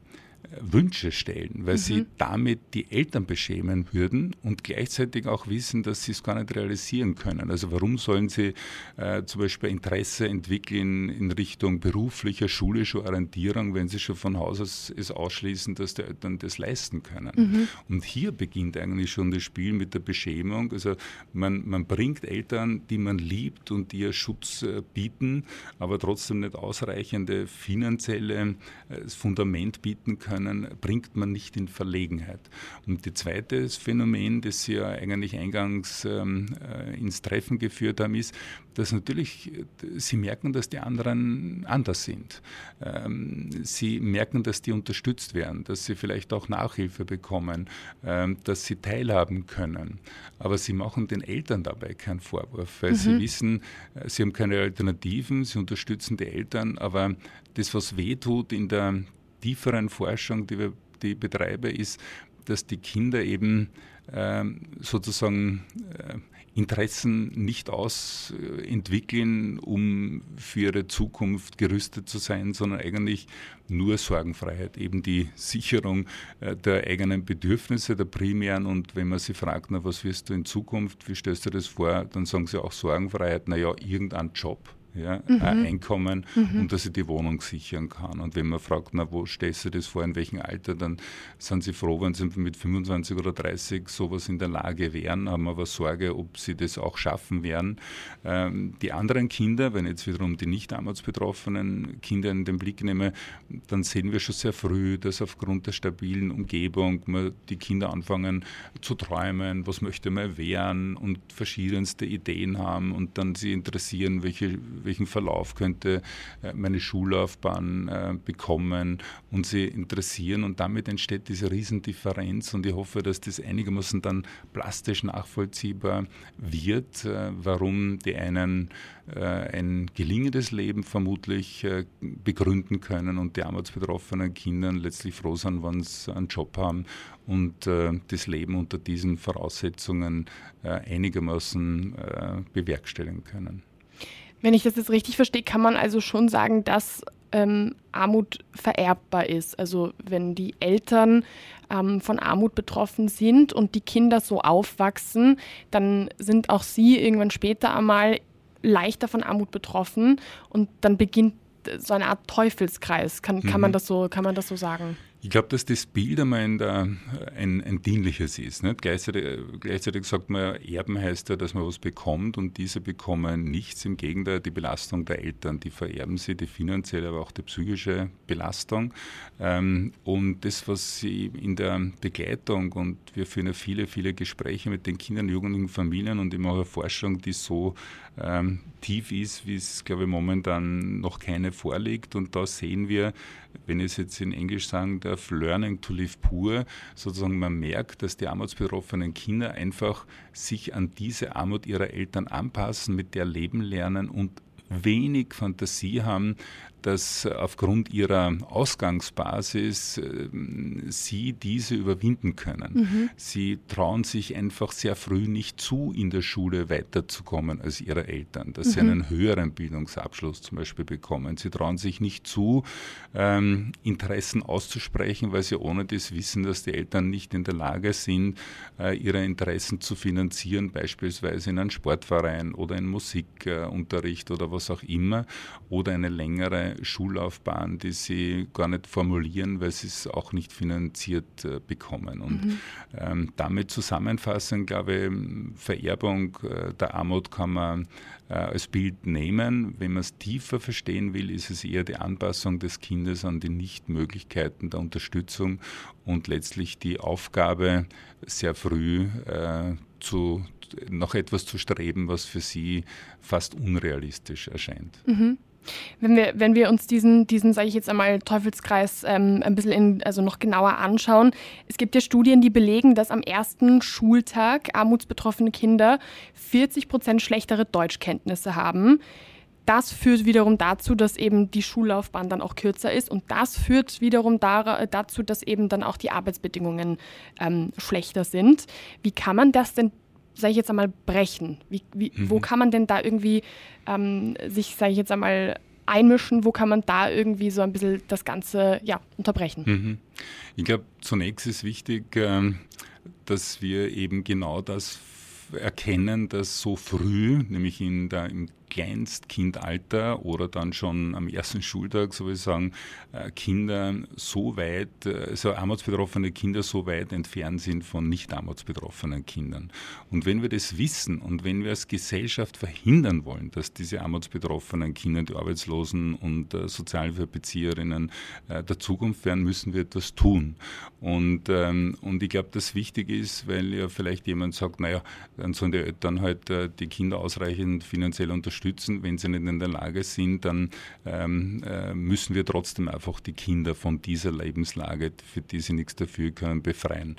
Wünsche stellen, weil mhm. sie damit die Eltern beschämen würden und gleichzeitig auch wissen, dass sie es gar nicht realisieren können. Also warum sollen sie äh, zum Beispiel Interesse entwickeln in Richtung beruflicher, schulischer Orientierung, wenn sie schon von Haus aus es ausschließen, dass die Eltern das leisten können. Mhm. Und hier beginnt eigentlich schon das Spiel mit der Beschämung. Also man, man bringt Eltern, die man liebt und die ihr Schutz äh, bieten, aber trotzdem nicht ausreichende finanzielle äh, Fundament bieten können können, bringt man nicht in Verlegenheit. Und das zweite Phänomen, das Sie ja eigentlich eingangs ähm, äh, ins Treffen geführt haben, ist, dass natürlich äh, Sie merken, dass die anderen anders sind. Ähm, Sie merken, dass die unterstützt werden, dass sie vielleicht auch Nachhilfe bekommen, ähm, dass sie teilhaben können. Aber Sie machen den Eltern dabei keinen Vorwurf, weil mhm. Sie wissen, äh, Sie haben keine Alternativen, Sie unterstützen die Eltern, aber das, was weh tut in der tieferen Forschung, die, wir, die ich betreibe, ist, dass die Kinder eben äh, sozusagen äh, Interessen nicht ausentwickeln, um für ihre Zukunft gerüstet zu sein, sondern eigentlich nur Sorgenfreiheit, eben die Sicherung äh, der eigenen Bedürfnisse, der primären. Und wenn man sie fragt, na, was wirst du in Zukunft, wie stellst du das vor, dann sagen sie auch Sorgenfreiheit, naja, irgendein Job ja, mhm. ein Einkommen mhm. und dass ich die Wohnung sichern kann. Und wenn man fragt, na, wo stellst du das vor, in welchem Alter, dann sind sie froh, wenn sie mit 25 oder 30 sowas in der Lage wären, haben aber Sorge, ob sie das auch schaffen werden. Ähm, die anderen Kinder, wenn ich jetzt wiederum die nicht armutsbetroffenen Kinder in den Blick nehme, dann sehen wir schon sehr früh, dass aufgrund der stabilen Umgebung die Kinder anfangen zu träumen, was möchte man werden und verschiedenste Ideen haben und dann sie interessieren, welche welchen Verlauf könnte äh, meine Schullaufbahn äh, bekommen und sie interessieren. Und damit entsteht diese Riesendifferenz. Und ich hoffe, dass das einigermaßen dann plastisch nachvollziehbar wird, äh, warum die einen ein gelingendes Leben vermutlich begründen können und die armutsbetroffenen Kinder letztlich froh sind, wenn sie einen Job haben und das Leben unter diesen Voraussetzungen einigermaßen bewerkstelligen können. Wenn ich das jetzt richtig verstehe, kann man also schon sagen, dass ähm, Armut vererbbar ist. Also wenn die Eltern ähm, von Armut betroffen sind und die Kinder so aufwachsen, dann sind auch sie irgendwann später einmal leichter von Armut betroffen und dann beginnt so eine Art Teufelskreis. Kann, kann, mhm. man, das so, kann man das so sagen? Ich glaube, dass das Bild einmal ein, ein dienliches ist. Nicht? Gleichzeitig, gleichzeitig sagt man, Erben heißt ja, dass man was bekommt und diese bekommen nichts. Im Gegenteil, die Belastung der Eltern, die vererben sie, die finanzielle, aber auch die psychische Belastung. Ähm, und das, was sie in der Begleitung und wir führen ja viele, viele Gespräche mit den Kindern, Jugendlichen, Familien und immer auch Forschung, die so ähm, tief ist, wie es, glaube ich, momentan noch keine vorliegt. Und da sehen wir, wenn ich es jetzt in Englisch sagen Learning to Live Pur, sozusagen man merkt, dass die armutsbetroffenen Kinder einfach sich an diese Armut ihrer Eltern anpassen, mit der leben lernen und wenig Fantasie haben, dass aufgrund ihrer Ausgangsbasis äh, sie diese überwinden können. Mhm. Sie trauen sich einfach sehr früh nicht zu, in der Schule weiterzukommen als ihre Eltern, dass mhm. sie einen höheren Bildungsabschluss zum Beispiel bekommen. Sie trauen sich nicht zu, ähm, Interessen auszusprechen, weil sie ohne das wissen, dass die Eltern nicht in der Lage sind, äh, ihre Interessen zu finanzieren, beispielsweise in einen Sportverein oder in Musikunterricht äh, oder was auch immer oder eine längere Schullaufbahn, die sie gar nicht formulieren, weil sie es auch nicht finanziert äh, bekommen. Und mhm. ähm, damit zusammenfassend, glaube ich, Vererbung äh, der Armut kann man äh, als Bild nehmen. Wenn man es tiefer verstehen will, ist es eher die Anpassung des Kindes an die Nichtmöglichkeiten der Unterstützung und letztlich die Aufgabe, sehr früh äh, zu, noch etwas zu streben, was für sie fast unrealistisch erscheint. Mhm. Wenn wir, wenn wir uns diesen, diesen sage ich jetzt einmal, Teufelskreis ähm, ein bisschen in, also noch genauer anschauen, es gibt ja Studien, die belegen, dass am ersten Schultag armutsbetroffene Kinder 40 Prozent schlechtere Deutschkenntnisse haben. Das führt wiederum dazu, dass eben die Schullaufbahn dann auch kürzer ist und das führt wiederum dazu, dass eben dann auch die Arbeitsbedingungen ähm, schlechter sind. Wie kann man das denn sage ich jetzt einmal, brechen? Wie, wie, mhm. Wo kann man denn da irgendwie ähm, sich, sage ich jetzt einmal, einmischen? Wo kann man da irgendwie so ein bisschen das Ganze ja, unterbrechen? Mhm. Ich glaube, zunächst ist wichtig, ähm, dass wir eben genau das erkennen, dass so früh, nämlich in der, im Kleinstkindalter oder dann schon am ersten Schultag, so wie ich sagen, äh, Kinder so weit, also armutsbetroffene Kinder so weit entfernt sind von nicht armutsbetroffenen Kindern. Und wenn wir das wissen und wenn wir als Gesellschaft verhindern wollen, dass diese armutsbetroffenen Kinder, die Arbeitslosen und äh, Sozialhilfebezieherinnen äh, der Zukunft werden, müssen wir etwas tun. Und, ähm, und ich glaube, das wichtig ist, weil ja vielleicht jemand sagt, naja, dann sollen die Eltern halt die Kinder ausreichend finanziell unterstützen, unterstützen. Wenn sie nicht in der Lage sind, dann ähm, äh, müssen wir trotzdem einfach die Kinder von dieser Lebenslage, für die sie nichts dafür können, befreien.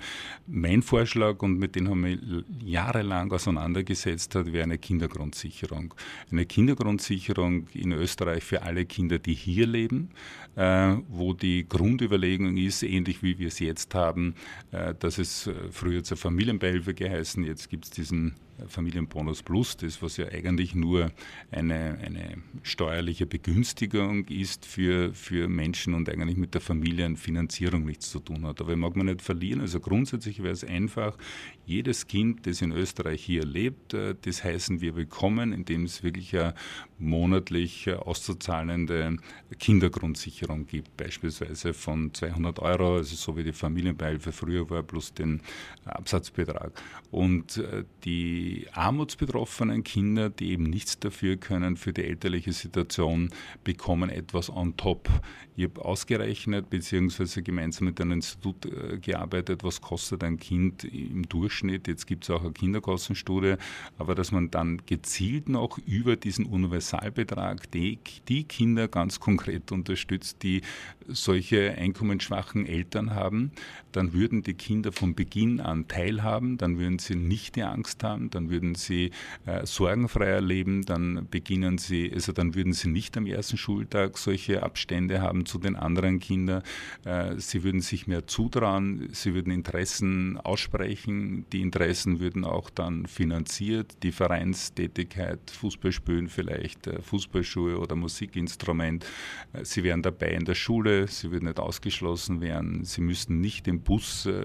Mein Vorschlag, und mit dem haben wir jahrelang auseinandergesetzt, hat, wäre eine Kindergrundsicherung. Eine Kindergrundsicherung in Österreich für alle Kinder, die hier leben, äh, wo die Grundüberlegung ist, ähnlich wie wir es jetzt haben, äh, dass es äh, früher zur Familienbeihilfe geheißen, jetzt gibt es diesen Familienbonus Plus, das was ja eigentlich nur eine, eine steuerliche Begünstigung ist für, für Menschen und eigentlich mit der Familienfinanzierung nichts zu tun hat. Aber mag man nicht verlieren. Also grundsätzlich wäre es einfach, jedes Kind, das in Österreich hier lebt, äh, das heißen wir willkommen, indem es wirklich eine monatlich äh, auszuzahlende Kindergrundsicherung gibt, beispielsweise von 200 Euro, also so wie die Familienbeihilfe früher war, plus den Absatzbetrag. Und äh, die armutsbetroffenen Kinder, die eben nichts dafür können für die elterliche Situation, bekommen etwas on top. Ich habe ausgerechnet, beziehungsweise gemeinsam mit einem Institut gearbeitet, was kostet ein Kind im Durchschnitt Durchschnitt. Jetzt gibt es auch eine Kinderkostenstudie, aber dass man dann gezielt noch über diesen Universalbetrag die, die Kinder ganz konkret unterstützt, die solche einkommensschwachen Eltern haben, dann würden die Kinder von Beginn an teilhaben, dann würden sie nicht die Angst haben, dann würden sie äh, sorgenfreier leben, dann beginnen sie, also dann würden sie nicht am ersten Schultag solche Abstände haben zu den anderen Kindern, äh, sie würden sich mehr zutrauen, sie würden Interessen aussprechen, die Interessen würden auch dann finanziert, die Vereinstätigkeit, Fußballspielen vielleicht, äh, Fußballschuhe oder Musikinstrument. Äh, sie wären dabei in der Schule, sie würden nicht ausgeschlossen werden, sie müssten nicht im Bus, äh,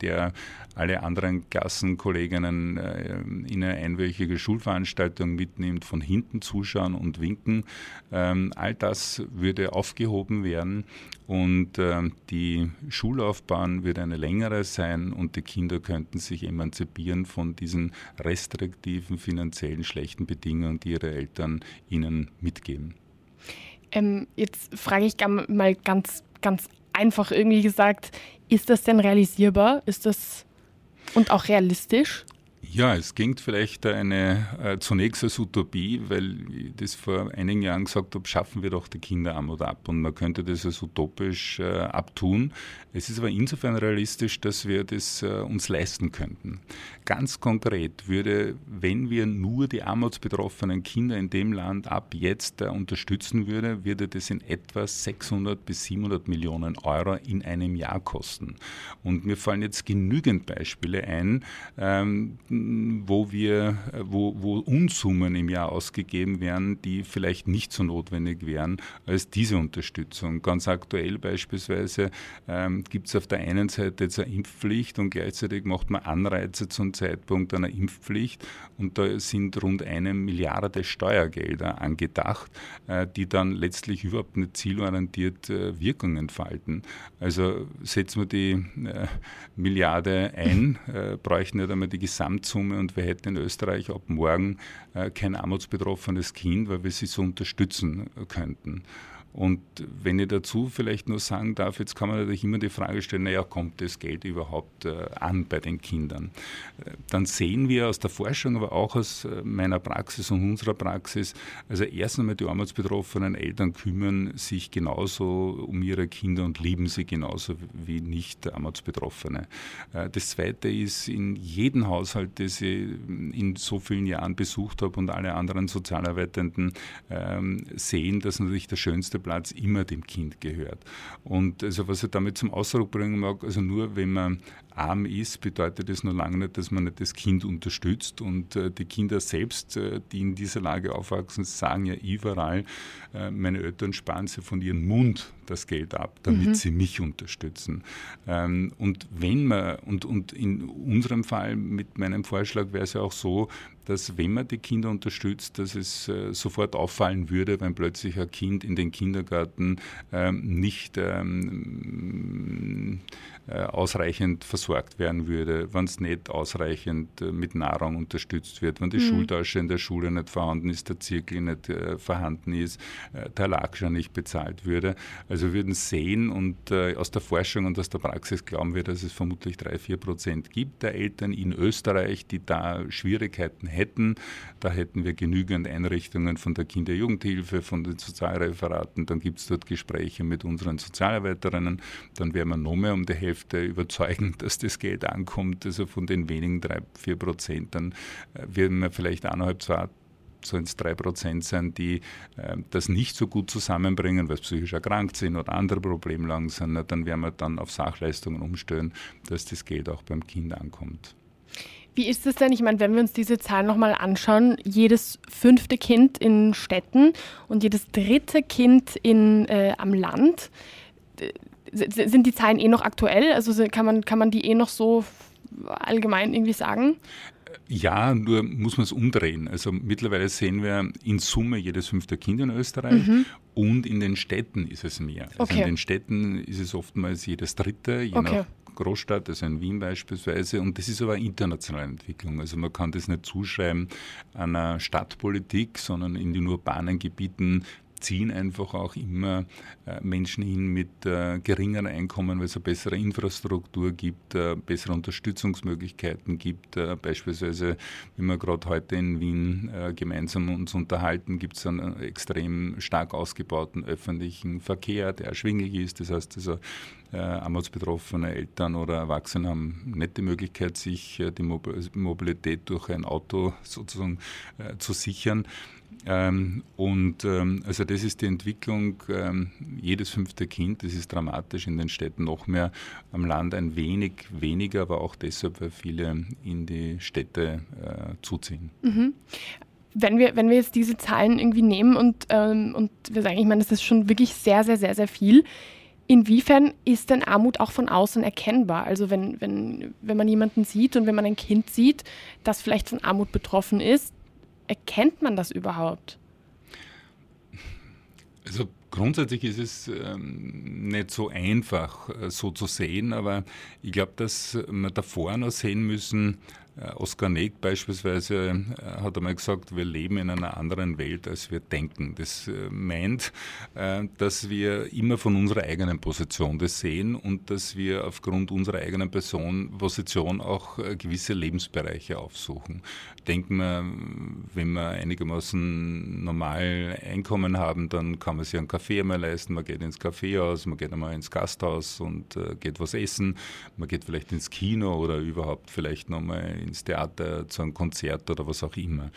der alle anderen Klassenkolleginnen in eine einwöchige Schulveranstaltung mitnimmt, von hinten zuschauen und winken. Ähm, all das würde aufgehoben werden und die Schullaufbahn würde eine längere sein und die Kinder könnten könnten sich emanzipieren von diesen restriktiven, finanziellen schlechten Bedingungen, die ihre Eltern ihnen mitgeben. Ähm, jetzt frage ich mal ganz, ganz einfach irgendwie gesagt, ist das denn realisierbar? Ist das und auch realistisch? Ja, es klingt vielleicht eine äh, zunächst als Utopie, weil ich das vor einigen Jahren gesagt habe, schaffen wir doch die Kinderarmut ab und man könnte das als utopisch äh, abtun. Es ist aber insofern realistisch, dass wir das äh, uns leisten könnten. Ganz konkret würde, wenn wir nur die armutsbetroffenen Kinder in dem Land ab jetzt äh, unterstützen würde, würde das in etwa 600 bis 700 Millionen Euro in einem Jahr kosten. Und mir fallen jetzt genügend Beispiele ein, ähm, wo wir, wo, wo Unsummen im Jahr ausgegeben werden, die vielleicht nicht so notwendig wären als diese Unterstützung. Ganz aktuell beispielsweise ähm, gibt es auf der einen Seite jetzt eine Impfpflicht und gleichzeitig macht man Anreize zum Zeitpunkt einer Impfpflicht und da sind rund eine Milliarde Steuergelder angedacht, äh, die dann letztlich überhaupt nicht zielorientiert äh, Wirkung entfalten. Also setzen wir die äh, Milliarde ein, äh, bräuchten nicht einmal die Gesamt Gesamtsumme und wir hätten in Österreich ab morgen äh, kein armutsbetroffenes Kind, weil wir sie so unterstützen könnten. Und wenn ich dazu vielleicht nur sagen darf, jetzt kann man natürlich immer die Frage stellen, naja, kommt das Geld überhaupt äh, an bei den Kindern? Äh, dann sehen wir aus der Forschung, aber auch aus äh, meiner Praxis und unserer Praxis, also erst einmal die armutsbetroffenen Eltern kümmern sich genauso um ihre Kinder und lieben sie genauso wie nicht armutsbetroffene. Das Zweite ist, in jedem Haushalt, den ich in so vielen Jahren besucht habe und alle anderen Sozialarbeitenden ähm, sehen, dass natürlich der schönste erste Platz immer dem Kind gehört. Und also was ich damit zum Ausdruck bringen mag, also nur wenn man arm ist, bedeutet das noch lange nicht, dass man nicht das Kind unterstützt. Und äh, die Kinder selbst, äh, die in dieser Lage aufwachsen, sagen ja überall, äh, meine Eltern sparen sie von ihrem Mund das Geld ab, damit mhm. sie mich unterstützen. Ähm, und wenn man, und, und in unserem Fall mit meinem Vorschlag wäre es ja auch so, dass wenn man die Kinder unterstützt, dass es äh, sofort auffallen würde, wenn plötzlich ein Kind in den Kindergarten ähm, nicht ähm, äh, ausreichend versorgt versorgt werden würde, wenn es nicht ausreichend äh, mit Nahrung unterstützt wird, wenn die mhm. Schultasche in der Schule nicht vorhanden ist, der Zirkel nicht äh, vorhanden ist, äh, der Lagscher nicht bezahlt würde. Also wir würden sehen und äh, aus der Forschung und aus der Praxis glauben wir, dass es vermutlich drei, vier Prozent gibt der Eltern in Österreich, die da Schwierigkeiten hätten. Da hätten wir genügend Einrichtungen von der Kinder-Jugendhilfe, von den Sozialreferaten, dann gibt es dort Gespräche mit unseren Sozialarbeiterinnen, dann werden wir noch mehr um die Hälfte überzeugen, dass das Geld ankommt. Also von den wenigen drei, vier Prozent, dann äh, werden wir vielleicht eineinhalb, zwei sollen es drei Prozent sein, die äh, das nicht so gut zusammenbringen, weil sie psychisch erkrankt sind oder andere Problemlagen sind, dann werden wir dann auf Sachleistungen umstellen, dass das Geld auch beim Kind ankommt. Wie ist es denn? Ich meine, wenn wir uns diese Zahlen nochmal anschauen, jedes fünfte Kind in Städten und jedes dritte Kind in, äh, am Land, sind die Zahlen eh noch aktuell? Also kann man, kann man die eh noch so allgemein irgendwie sagen? Ja, nur muss man es umdrehen. Also mittlerweile sehen wir in Summe jedes fünfte Kind in Österreich mhm. und in den Städten ist es mehr. Also okay. in den Städten ist es oftmals jedes dritte, je okay. nach Großstadt, also in Wien beispielsweise. Und das ist aber eine internationale Entwicklung. Also man kann das nicht zuschreiben einer Stadtpolitik, sondern in den urbanen Gebieten ziehen einfach auch immer äh, Menschen hin mit äh, geringeren Einkommen, weil es eine bessere Infrastruktur gibt, äh, bessere Unterstützungsmöglichkeiten gibt. Beispielsweise, wenn wir gerade heute in Wien gemeinsam uns unterhalten, gibt es einen extrem stark ausgebauten öffentlichen Verkehr, der erschwinglich ist. Das heißt also, armutsbetroffene Eltern oder Erwachsene haben nicht die Möglichkeit, sich die Mobilität durch ein Auto sozusagen zu sichern. Ähm, und ähm, also das ist die Entwicklung, ähm, jedes fünfte Kind, das ist dramatisch in den Städten noch mehr, am Land ein wenig weniger, aber auch deshalb, weil viele in die Städte äh, zuziehen. Mhm. Wenn wir, wenn wir jetzt diese Zahlen irgendwie nehmen und, ähm, und wir sagen, ich meine, das ist schon wirklich sehr, sehr, sehr, sehr viel. Inwiefern ist denn Armut auch von außen erkennbar? Also wenn, wenn, wenn man jemanden sieht und wenn man ein Kind sieht, das vielleicht von Armut betroffen ist, erkennt man das überhaupt? Also grundsätzlich ist es ähm, nicht so einfach äh, so zu sehen, aber ich glaube, dass wir davor noch sehen müssen, äh, Oskar Neck beispielsweise äh, hat einmal gesagt, wir leben in einer anderen Welt, als wir denken. Das meint, dass wir immer von unserer eigenen Position das sehen und dass wir aufgrund unserer eigenen Person, Position auch gewisse Lebensbereiche aufsuchen. Denken wir, wenn wir einigermaßen normal Einkommen haben, dann kann man sich einen Kaffee einmal leisten, man geht ins Kaffeehaus, man geht einmal ins Gasthaus und geht was essen, man geht vielleicht ins Kino oder überhaupt vielleicht nochmal ins Theater, zu einem Konzert oder was auch immer.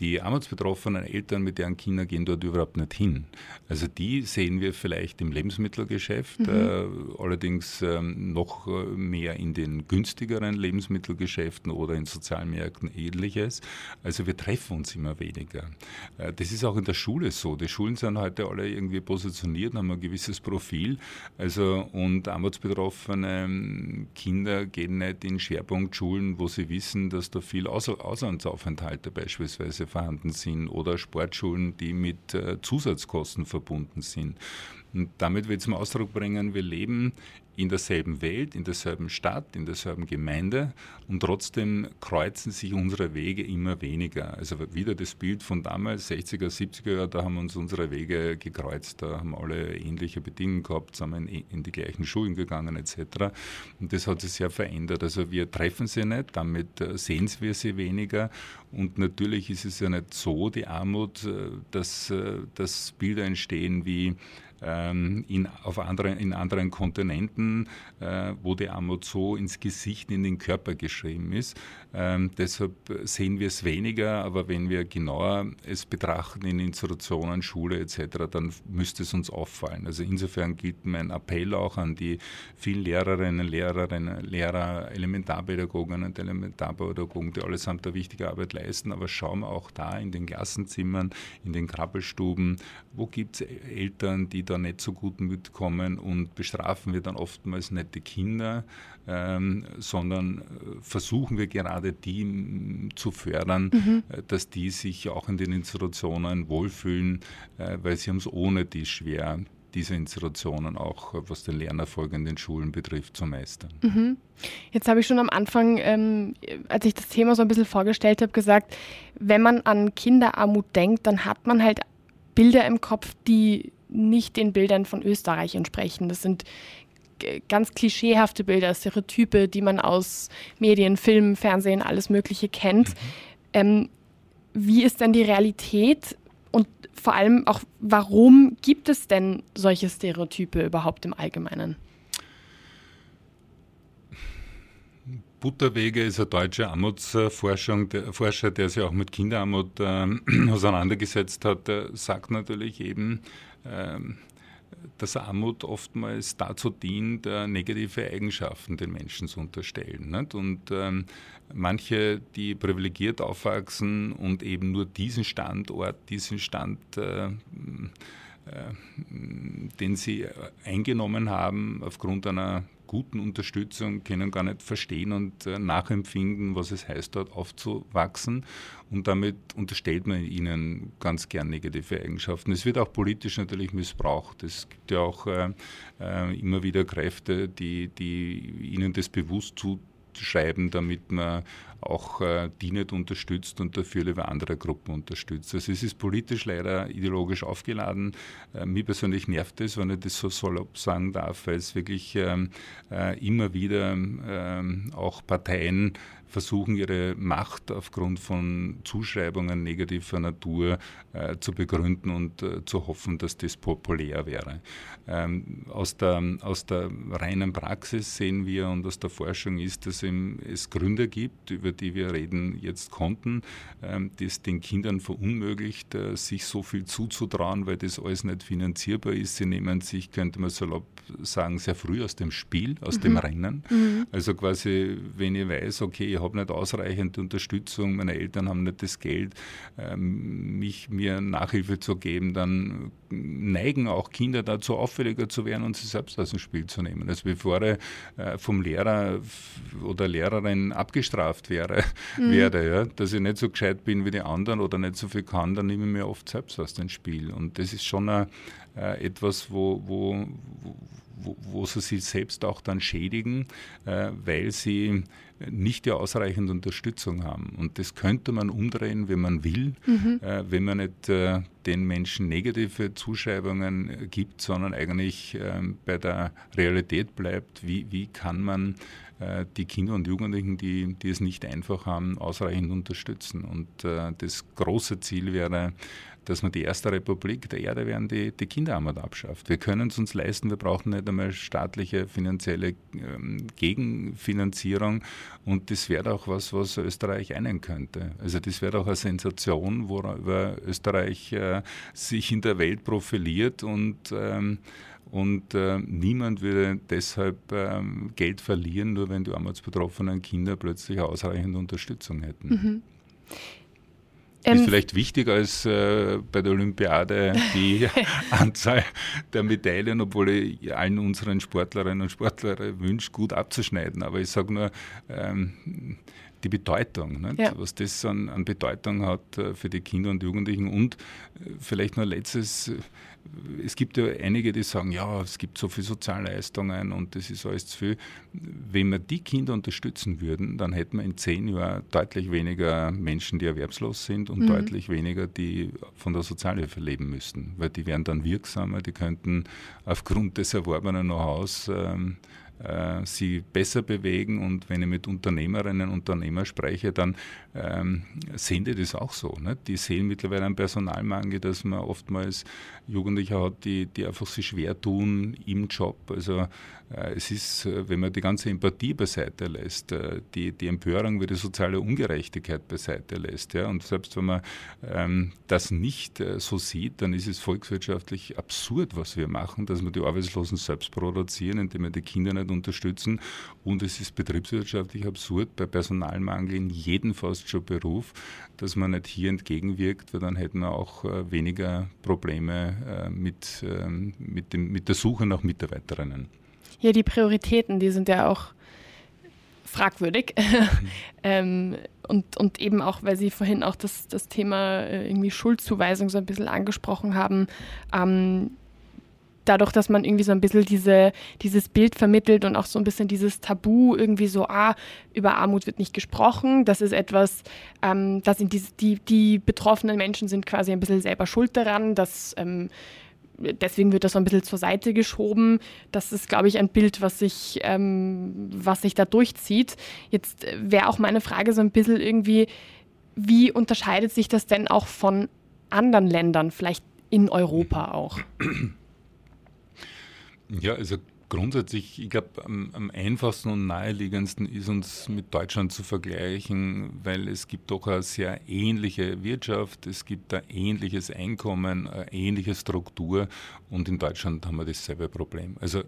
Die armutsbetroffenen Eltern mit deren Kindern gehen dort überhaupt nicht hin. Also die sehen wir vielleicht im Lebensmittelgeschäft, mhm. äh, allerdings ähm, noch äh, mehr in den günstigeren Lebensmittelgeschäften oder in Sozialmärkten ähnliches. Also wir treffen uns immer weniger. Äh, das ist auch in der Schule so. Die Schulen sind heute alle irgendwie positioniert, haben ein gewisses Profil. Also und armutsbetroffene ähm, Kinder gehen nicht in Schwerpunktschulen, wo sie wissen, dass da viel Aus Auslandsaufenthalte beispielsweise vorhanden sind oder Sportschulen, die mit äh, Zusatzkosten verbunden sind. Und damit will ich zum Ausdruck bringen, wir leben in derselben Welt, in derselben Stadt, in derselben Gemeinde und trotzdem kreuzen sich unsere Wege immer weniger. Also wieder das Bild von damals, 60er, 70er Jahre, da haben uns unsere Wege gekreuzt, da haben alle ähnliche Bedingungen gehabt, sind in, in die gleichen Schulen gegangen etc. Und das hat sich sehr verändert. Also wir treffen sie nicht, damit äh, sehen wir sie weniger und natürlich ist es ja nicht so, die Armut, äh, dass, äh, dass Bilder entstehen wie in, auf anderen, in anderen Kontinenten, äh, wo die Armut so ins Gesicht, in den Körper geschrieben ist. Ähm, deshalb sehen wir es weniger, aber wenn wir genauer es betrachten in Institutionen, Schule etc., dann müsste es uns auffallen. Also insofern gilt mein Appell auch an die vielen Lehrerinnen, Lehrerinnen, Lehrer, Elementarpädagogen und Elementarpädagogen, die allesamt eine wichtige Arbeit leisten, aber schauen wir auch da in den Klassenzimmern, in den Krabbelstuben, wo gibt es Eltern, die da nicht so gut mitkommen und bestrafen wir dann oftmals nicht die Kinder, ähm, sondern äh, versuchen wir gerade die zu fördern, mhm. Äh, dass die sich auch in den Institutionen wohlfühlen, äh, weil sie haben es ohne die schwer diese Institutionen auch, was den Lernerfolg in den Schulen betrifft, zu meistern. Mhm. Jetzt habe ich schon am Anfang, ähm, als ich das Thema so ein bisschen vorgestellt habe, gesagt, wenn man an Kinderarmut denkt, dann hat man halt Bilder im Kopf, die nicht den Bildern von Österreich entsprechen. Das sind ganz klischeehafte Bilder, Stereotype, die man aus Medien, Filmen, Fernsehen, alles Mögliche kennt. Mhm. Ähm, wie ist denn die Realität und vor allem auch, warum gibt es denn solche Stereotype überhaupt im Allgemeinen? Butterwege ist ein deutscher Armutsforscher, der, Forscher, der sich auch mit Kinderarmut äh, auseinandergesetzt hat, der sagt natürlich eben, äh, dass Armut oftmals dazu dient, äh, negative Eigenschaften den Menschen zu unterstellen. Und ähm, manche, die privilegiert aufwachsen und eben nur diesen Standort, diesen Stand äh, den sie eingenommen haben aufgrund einer guten Unterstützung, können gar nicht verstehen und äh, nachempfinden, was es heißt, dort aufzuwachsen. Und damit unterstellt man ihnen ganz gern negative Eigenschaften. Es wird auch politisch natürlich missbraucht. Es gibt ja auch äh, äh immer wieder Kräfte, die, die ihnen das bewusst zu schreiben, damit man auch äh, die nicht unterstützt und dafür lieber andere Gruppen unterstützt. Also es ist politisch leider ideologisch aufgeladen. Äh, mir persönlich nervt es, wenn ich das so salopp sagen darf, weil es wirklich ähm, äh, immer wieder ähm, auch Parteien versuchen, ihre Macht aufgrund von Zuschreibungen negativer Natur äh, zu begründen und äh, zu hoffen, dass das populär wäre. Ähm, aus, der, aus der reinen Praxis sehen wir und aus der Forschung ist, dass es Gründe gibt, über die wir reden jetzt konnten, ähm, das den Kindern verunmöglicht, äh, sich so viel zuzutrauen, weil das alles nicht finanzierbar ist. Sie nehmen sich, könnte man salopp sagen, sehr früh aus dem Spiel, aus mhm. dem Rennen. Mhm. Also quasi, wenn ich weiß, okay, ich habe nicht ausreichend Unterstützung, meine Eltern haben nicht das Geld, ähm, mich, mir Nachhilfe zu geben, dann neigen auch Kinder dazu, auffälliger zu werden und sie selbst aus dem Spiel zu nehmen. Also bevor ich äh, vom Lehrer oder Lehrerin abgestraft wäre, mhm. werde, ja, dass ich nicht so gescheit bin wie die anderen oder nicht so viel kann, dann nehme ich mir oft selbst aus dem Spiel. Und das ist schon ein, äh, etwas, wo, wo, wo, wo, sie sich selbst auch dann schädigen, äh, weil sie nicht die ausreichende Unterstützung haben. Und das könnte man umdrehen, wenn man will, mhm. äh, wenn man nicht äh, den Menschen negative Zuschreibungen äh, gibt, sondern eigentlich ähm, bei der Realität bleibt. Wie, wie kann man äh, die Kinder und Jugendlichen, die, die es nicht einfach haben, ausreichend unterstützen? Und äh, das große Ziel wäre, dass wir die erste Republik der Erde werden, die die Kinderarmut abschafft. Wir können es uns leisten, wir brauchen nicht einmal staatliche finanzielle ähm, Gegenfinanzierung und das wäre auch was, was Österreich einen könnte. Also das wäre auch eine Sensation, worüber Österreich äh, sich in der Welt profiliert und ähm, und äh, niemand würde deshalb ähm, Geld verlieren, nur wenn die armutsbetroffenen Kinder plötzlich ausreichend Unterstützung hätten. Mhm. Ähm, ist vielleicht wichtiger als äh, bei der Olympiade die Anzahl der Medaillen, obwohl ich allen unseren Sportlerinnen und Sportlern wünsche, gut abzuschneiden. Aber ich sage nur, ähm, die Bedeutung, ja. was das an, an, Bedeutung hat äh, für die Kinder und Jugendlichen. Und äh, vielleicht noch letztes, es gibt ja einige, die sagen, ja, es gibt so viele Sozialleistungen und das ist alles zu viel. Wenn wir die Kinder unterstützen würden, dann hätten wir in zehn Jahren deutlich weniger Menschen, die erwerbslos sind und mhm. deutlich weniger, die von der Sozialhilfe leben müssten, weil die wären dann wirksamer, die könnten aufgrund des erworbenen Know-hows ähm, äh, sie besser bewegen. Und wenn ich mit Unternehmerinnen und Unternehmern spreche, dann ähm, sehen die das auch so. Ne? Die sehen mittlerweile einen Personalmangel, dass man oftmals Jugendliche hat, die, die einfach sich schwer tun im Job. Also es ist, äh, wenn man die ganze Empathie beiseite lässt, äh, die, die Empörung über die soziale Ungerechtigkeit beiseite lässt. Ja? Und selbst wenn man ähm, das nicht äh, so sieht, dann ist es volkswirtschaftlich absurd, was wir machen, dass wir die Arbeitslosen selbst produzieren, indem wir die Kinder nicht unterstützen. Und es ist betriebswirtschaftlich absurd, bei Personalmangel in jedem fast schon Beruf, dass man nicht hier entgegenwirkt, weil dann hätten wir auch äh, weniger Probleme äh, mit, ähm, mit, dem, mit der Suche nach Mitarbeiterinnen. Ja, die Prioritäten, die sind ja auch fragwürdig. Ähm, und, und eben auch, weil Sie vorhin auch das, das Thema äh, irgendwie Schuldzuweisung so ein bisschen angesprochen haben, ähm, dadurch, dass man irgendwie so ein bisschen diese, dieses Bild vermittelt und auch so ein bisschen dieses Tabu irgendwie so, ah, über Armut wird nicht gesprochen, das ist etwas, ähm, da sind die, die, die betroffenen Menschen sind quasi ein bisschen selber schuld daran, dass ähm, deswegen wird das so ein bisschen zur Seite geschoben. Das ist, glaube ich, ein Bild, was sich, ähm, was sich da durchzieht. Jetzt wäre auch meine Frage so ein bisschen irgendwie, wie unterscheidet sich das denn auch von anderen Ländern, vielleicht in Europa auch? Ja, also grundsätzlich, ich glaube, am, am, einfachsten und naheliegendsten ist uns mit Deutschland zu vergleichen, weil es gibt doch eine sehr ähnliche Wirtschaft, es gibt ein ähnliches Einkommen, eine ähnliche Struktur und in Deutschland haben wir dasselbe Problem. Also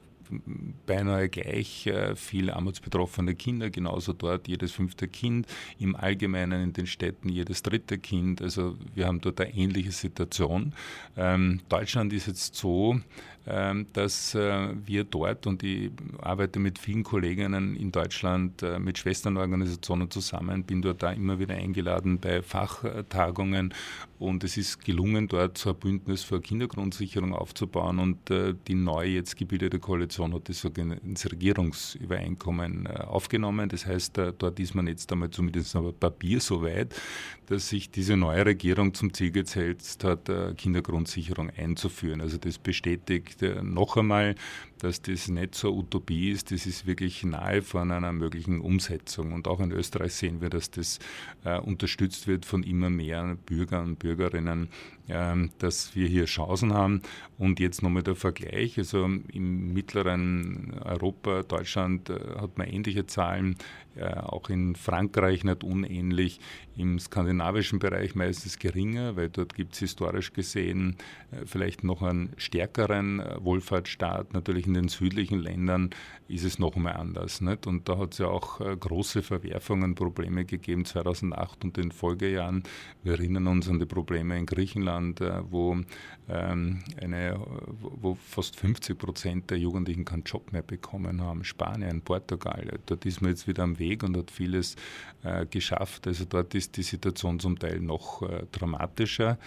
beinahe gleich äh, viel armutsbetroffene Kinder, genauso dort jedes fünfte Kind, im Allgemeinen in den Städten jedes dritte Kind. Also wir haben dort eine ähnliche Situation. Ähm, Deutschland ist jetzt so, ähm, dass äh, wir dort, und ich arbeite mit vielen Kolleginnen in Deutschland, äh, mit Schwesternorganisationen zusammen, bin dort da immer wieder eingeladen bei Fachtagungen und es ist gelungen, dort so ein Bündnis für Kindergrundsicherung aufzubauen und äh, die neu jetzt gebildete Koalition hat das ins Regierungsübereinkommen aufgenommen. Das heißt, dort ist man jetzt einmal zumindest auf Papier so weit, dass sich diese neue Regierung zum Ziel gesetzt hat, Kindergrundsicherung einzuführen. Also das bestätigt äh, noch einmal, dass das nicht so Utopie ist, das ist wirklich nahe von einer möglichen Umsetzung. Und auch in Österreich sehen wir, dass das äh, unterstützt wird von immer mehr Bürgern und Bürgerinnen, dass wir hier Chancen haben. Und jetzt nochmal der Vergleich, also im mittleren Europa, Deutschland äh, hat man ähnliche Zahlen, äh, auch in Frankreich nicht unähnlich, im skandinavischen Bereich meistens geringer, weil dort gibt es historisch gesehen äh, vielleicht noch einen stärkeren Wohlfahrtsstaat, natürlich in den südlichen Ländern ist es noch einmal anders. Nicht? Und da hat es ja auch große Verwerfungen, Probleme gegeben 2008 und den Folgejahren. Wir erinnern uns an die Probleme in Griechenland, äh, wo, ähm, eine, wo fast 50 Prozent der Jugendlichen keinen Job mehr bekommen haben. Spanien, Portugal, dort ist man jetzt wieder am Weg und hat vieles äh, geschafft. Also dort ist die Situation zum Teil noch äh, dramatischer.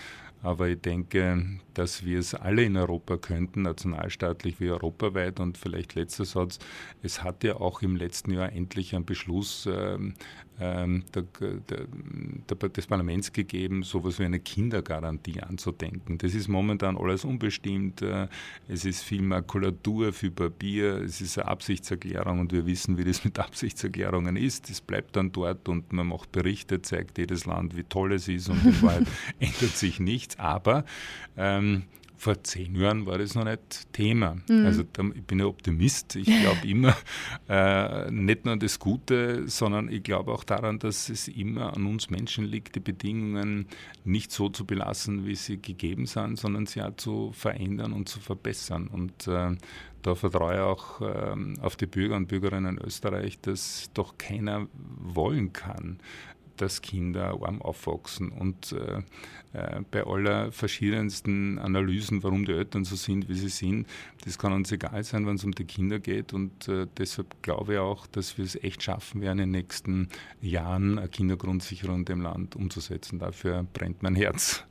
Aber ich denke, dass wir es alle in Europa könnten, nationalstaatlich wie europaweit. Und vielleicht letzter Satz, es hat ja auch im letzten Jahr endlich einen Beschluss ähm, der, der, des Parlaments gegeben, so etwas wie eine Kindergarantie anzudenken. Das ist momentan alles unbestimmt. Äh, es ist viel Makulatur, viel Papier, es ist eine Absichtserklärung und wir wissen, wie das mit Absichtserklärungen ist. Es bleibt dann dort und man macht Berichte, zeigt jedes Land, wie toll es ist und in Wahrheit ändert sich nichts. Aber ähm, vor zehn Jahren war das noch nicht Thema. Mhm. Also da, ich bin ein Optimist. Ich glaube immer äh, nicht nur an das Gute, sondern ich glaube auch daran, dass es immer an uns Menschen liegt, die Bedingungen nicht so zu belassen, wie sie gegeben sind, sondern sie auch zu verändern und zu verbessern. Und äh, da vertraue ich auch äh, auf die Bürger und Bürgerinnen in Österreich, dass doch keiner wollen kann, dass Kinder arm aufwachsen. Und äh, äh, bei aller verschiedensten Analysen, warum die Eltern so sind, wie sie sind, das kann uns egal sein, wenn es um die Kinder geht. Und äh, deshalb glaube ich auch, dass wir es echt schaffen werden, in den nächsten Jahren eine Kindergrundsicherung in dem Land umzusetzen. Dafür brennt mein Herz.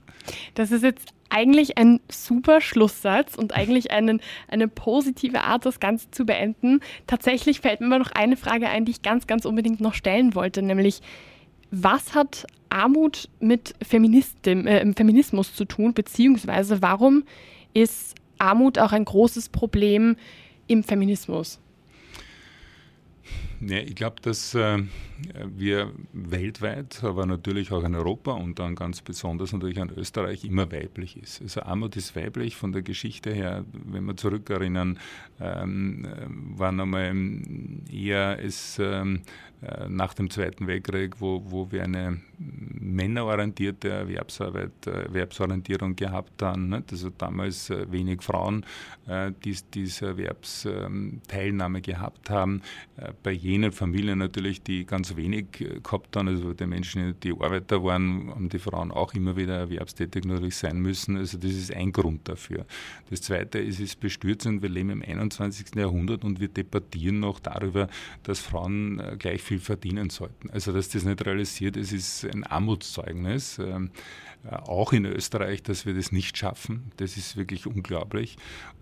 Das ist jetzt eigentlich ein super Schlusssatz und eigentlich einen, eine positive Art, das Ganze zu beenden. Tatsächlich fällt mir noch eine Frage ein, die ich ganz, ganz unbedingt noch stellen wollte, nämlich was hat Armut mit äh, Feminismus zu tun, beziehungsweise warum ist Armut auch ein großes Problem im Feminismus? Ja, ich glaube, dass äh, wir weltweit, aber natürlich auch in Europa und dann ganz besonders natürlich in Österreich immer weiblich ist. Also Armut ist weiblich von der Geschichte her, wenn wir zurückerinnern, ähm, waren einmal eher es ähm, äh, nach dem Zweiten Weltkrieg, wo, wo wir eine männerorientierte Erwerbsarbeit, äh, Erwerbsorientierung gehabt haben. Nicht? Also damals äh, wenig Frauen, die diese Erwerbsteilnahme gehabt haben. Bei jenen Familien natürlich, die ganz wenig gehabt haben, also die Menschen, die Arbeiter waren, haben die Frauen auch immer wieder erwerbstätig natürlich sein müssen. Also das ist ein Grund dafür. Das Zweite ist, es ist bestürzend, wir leben im 21. Jahrhundert und wir debattieren noch darüber, dass Frauen gleich viel verdienen sollten. Also dass das nicht realisiert ist, ist ein Armut Armutszeugnis. Ähm, äh, auch in Österreich, dass wir das nicht schaffen. Das ist wirklich unglaublich.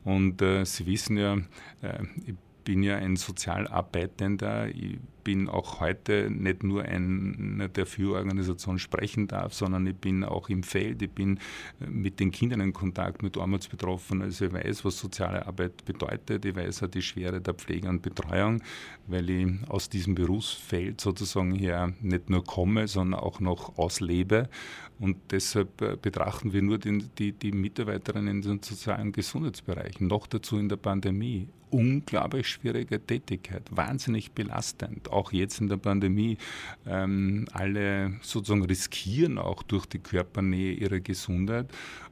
Und äh, Sie wissen ja, äh, ich bin ja ein Sozialarbeitender. Ich bin auch heute nicht nur einer, der für Organisation sprechen darf, sondern ich bin auch im Feld. Ich bin äh, mit den Kindern in Kontakt, mit Armutsbetroffenen. Also ich weiß, was soziale Arbeit bedeutet. Ich weiß auch die Schwere der Pflege und Betreuung, weil ich aus diesem Berufsfeld sozusagen her nicht nur komme, sondern auch noch auslebe. Und deshalb äh, betrachten wir nur den, die, die Mitarbeiterinnen in den sozialen Gesundheitsbereichen, noch dazu in der Pandemie. Unglaublich schwierige Tätigkeit, wahnsinnig belastend auch jetzt in der Pandemie, ähm, alle sozusagen riskieren auch durch die Körpernähe ihre Gesundheit.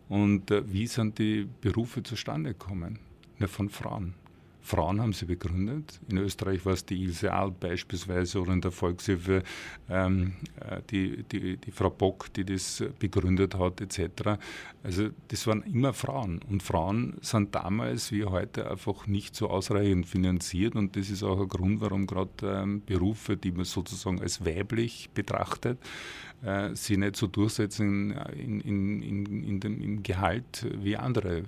Und äh, wie sind die Berufe zustande gekommen? Ja, von Frauen. Frauen haben sie begründet. In Österreich war es die Ilse Alt beispielsweise oder in der Volkshilfe ähm, äh, die, die, die Frau Bock, die das begründet hat etc. Also das waren immer Frauen und Frauen sind damals wie heute einfach nicht so ausreichend finanziert und das ist auch ein Grund, warum gerade ähm, Berufe, die man sozusagen als weiblich betrachtet, äh, sie nicht so durchsetzen in, in, in, in dem, im Gehalt wie andere äh,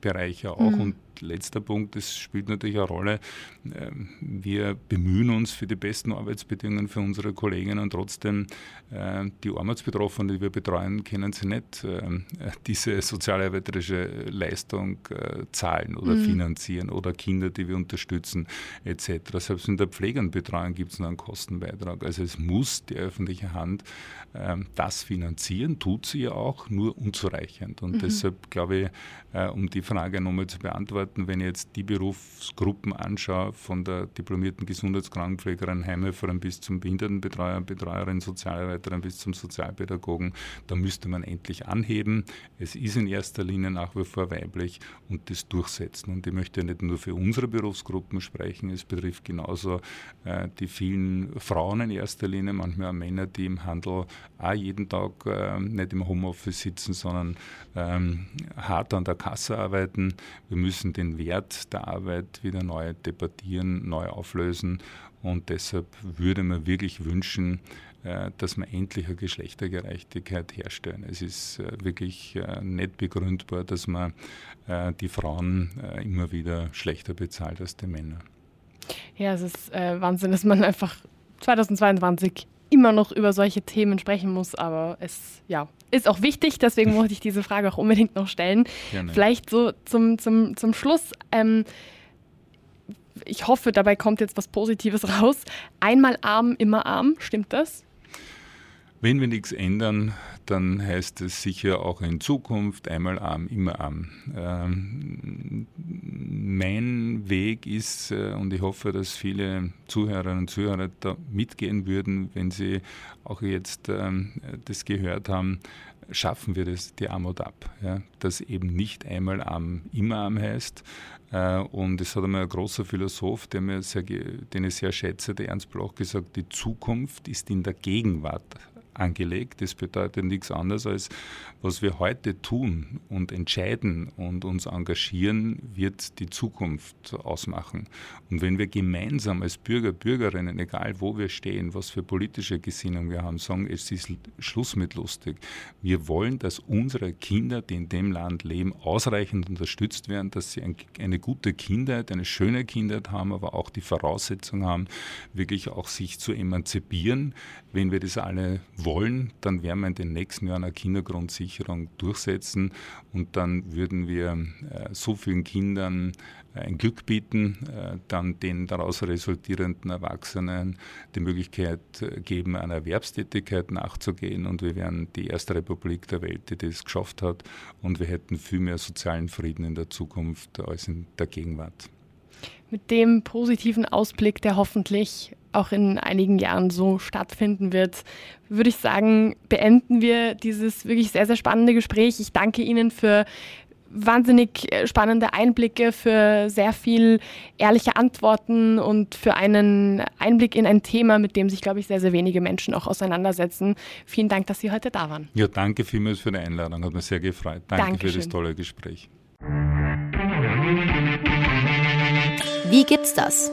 Bereiche auch. Mhm. Und letzter Punkt, das spielt natürlich eine Rolle. Äh, wir bemühen uns für die besten Arbeitsbedingungen für unsere Kolleginnen und trotzdem äh, die Armutsbetroffenen, die wir betreuen, können sie nicht äh, diese sozialarbeiterische Leistung äh, zahlen oder mhm. finanzieren oder Kinder, die wir unterstützen etc. Selbst in der Pflegenbetreuung gibt es noch einen Kostenbeitrag. Also es muss die öffentliche Hand ähm, das finanzieren, tut sie ja auch, nur unzureichend. Und mhm. deshalb glaube ich, äh, um die Frage nochmal zu beantworten, wenn ich jetzt die Berufsgruppen anschaue, von der diplomierten Gesundheitskrankenpflegerin, Heimhelferin bis zum Behindertenbetreuer, Betreuerin, Sozialarbeiterin bis zum Sozialpädagogen, da müsste man endlich anheben. Es ist in erster Linie nach wie vor weiblich und das durchsetzen. Und ich möchte nicht nur für unsere Berufsgruppen sprechen, es betrifft genauso äh, die vielen Frauen in erster Linie, manchmal auch Männer, die im Handel auch jeden Tag äh, nicht im Homeoffice sitzen, sondern ähm, hart an der Kasse arbeiten. Wir müssen den Wert der Arbeit wieder neu debattieren, neu auflösen und deshalb würde man wirklich wünschen, äh, dass wir endlich eine Geschlechtergerechtigkeit herstellen. Es ist äh, wirklich äh, nicht begründbar, dass man die Frauen immer wieder schlechter bezahlt als die Männer. Ja, es ist Wahnsinn, dass man einfach 2022 immer noch über solche Themen sprechen muss, aber es ja, ist auch wichtig, deswegen wollte ich diese Frage auch unbedingt noch stellen. Gerne. Vielleicht so zum, zum, zum Schluss. Ähm, ich hoffe, dabei kommt jetzt was Positives raus. Einmal arm, immer arm, stimmt das? Wenn wir nichts ändern, dann heißt es sicher auch in Zukunft einmal arm, immer arm. Ähm, mein Weg ist, äh, und ich hoffe, dass viele Zuhörerinnen und Zuhörer da mitgehen würden, wenn sie auch jetzt ähm, das gehört haben, schaffen wir das, die Armut ab. Ja? Dass eben nicht einmal arm, immer arm heißt. Äh, und es hat einmal ein großer Philosoph, mir sehr, den ich sehr schätze, der Ernst Bloch, gesagt, die Zukunft ist in der Gegenwart angelegt. Das bedeutet nichts anderes als, was wir heute tun und entscheiden und uns engagieren, wird die Zukunft ausmachen. Und wenn wir gemeinsam als Bürger, Bürgerinnen, egal wo wir stehen, was für politische Gesinnung wir haben, sagen, es ist Schluss mit lustig. Wir wollen, dass unsere Kinder, die in dem Land leben, ausreichend unterstützt werden, dass sie eine gute Kindheit, eine schöne Kindheit haben, aber auch die Voraussetzung haben, wirklich auch sich zu emanzipieren. Wenn wir das alle wollen, dann werden wir in den nächsten Jahren eine Kindergrundsicherung durchsetzen und dann würden wir äh, so vielen Kindern äh, ein Glück bieten, äh, dann den daraus resultierenden Erwachsenen die Möglichkeit geben, einer Erwerbstätigkeit nachzugehen und wir wären die erste Republik der Welt, die das geschafft hat und wir hätten viel mehr sozialen Frieden in der Zukunft als in der Gegenwart. Mit dem positiven Ausblick, der hoffentlich auch in einigen Jahren so stattfinden wird, würde ich sagen, beenden wir dieses wirklich sehr, sehr spannende Gespräch. Ich danke Ihnen für wahnsinnig äh, spannende Einblicke, für sehr viel ehrliche Antworten und für einen Einblick in ein Thema, mit dem sich, glaube ich, sehr, sehr wenige Menschen auch auseinandersetzen. Vielen Dank, dass Sie heute da waren. Ja, danke vielmals für die Einladung. Hat mich sehr gefreut. Danke Dankeschön. für das tolle Gespräch. Wie gibt's das?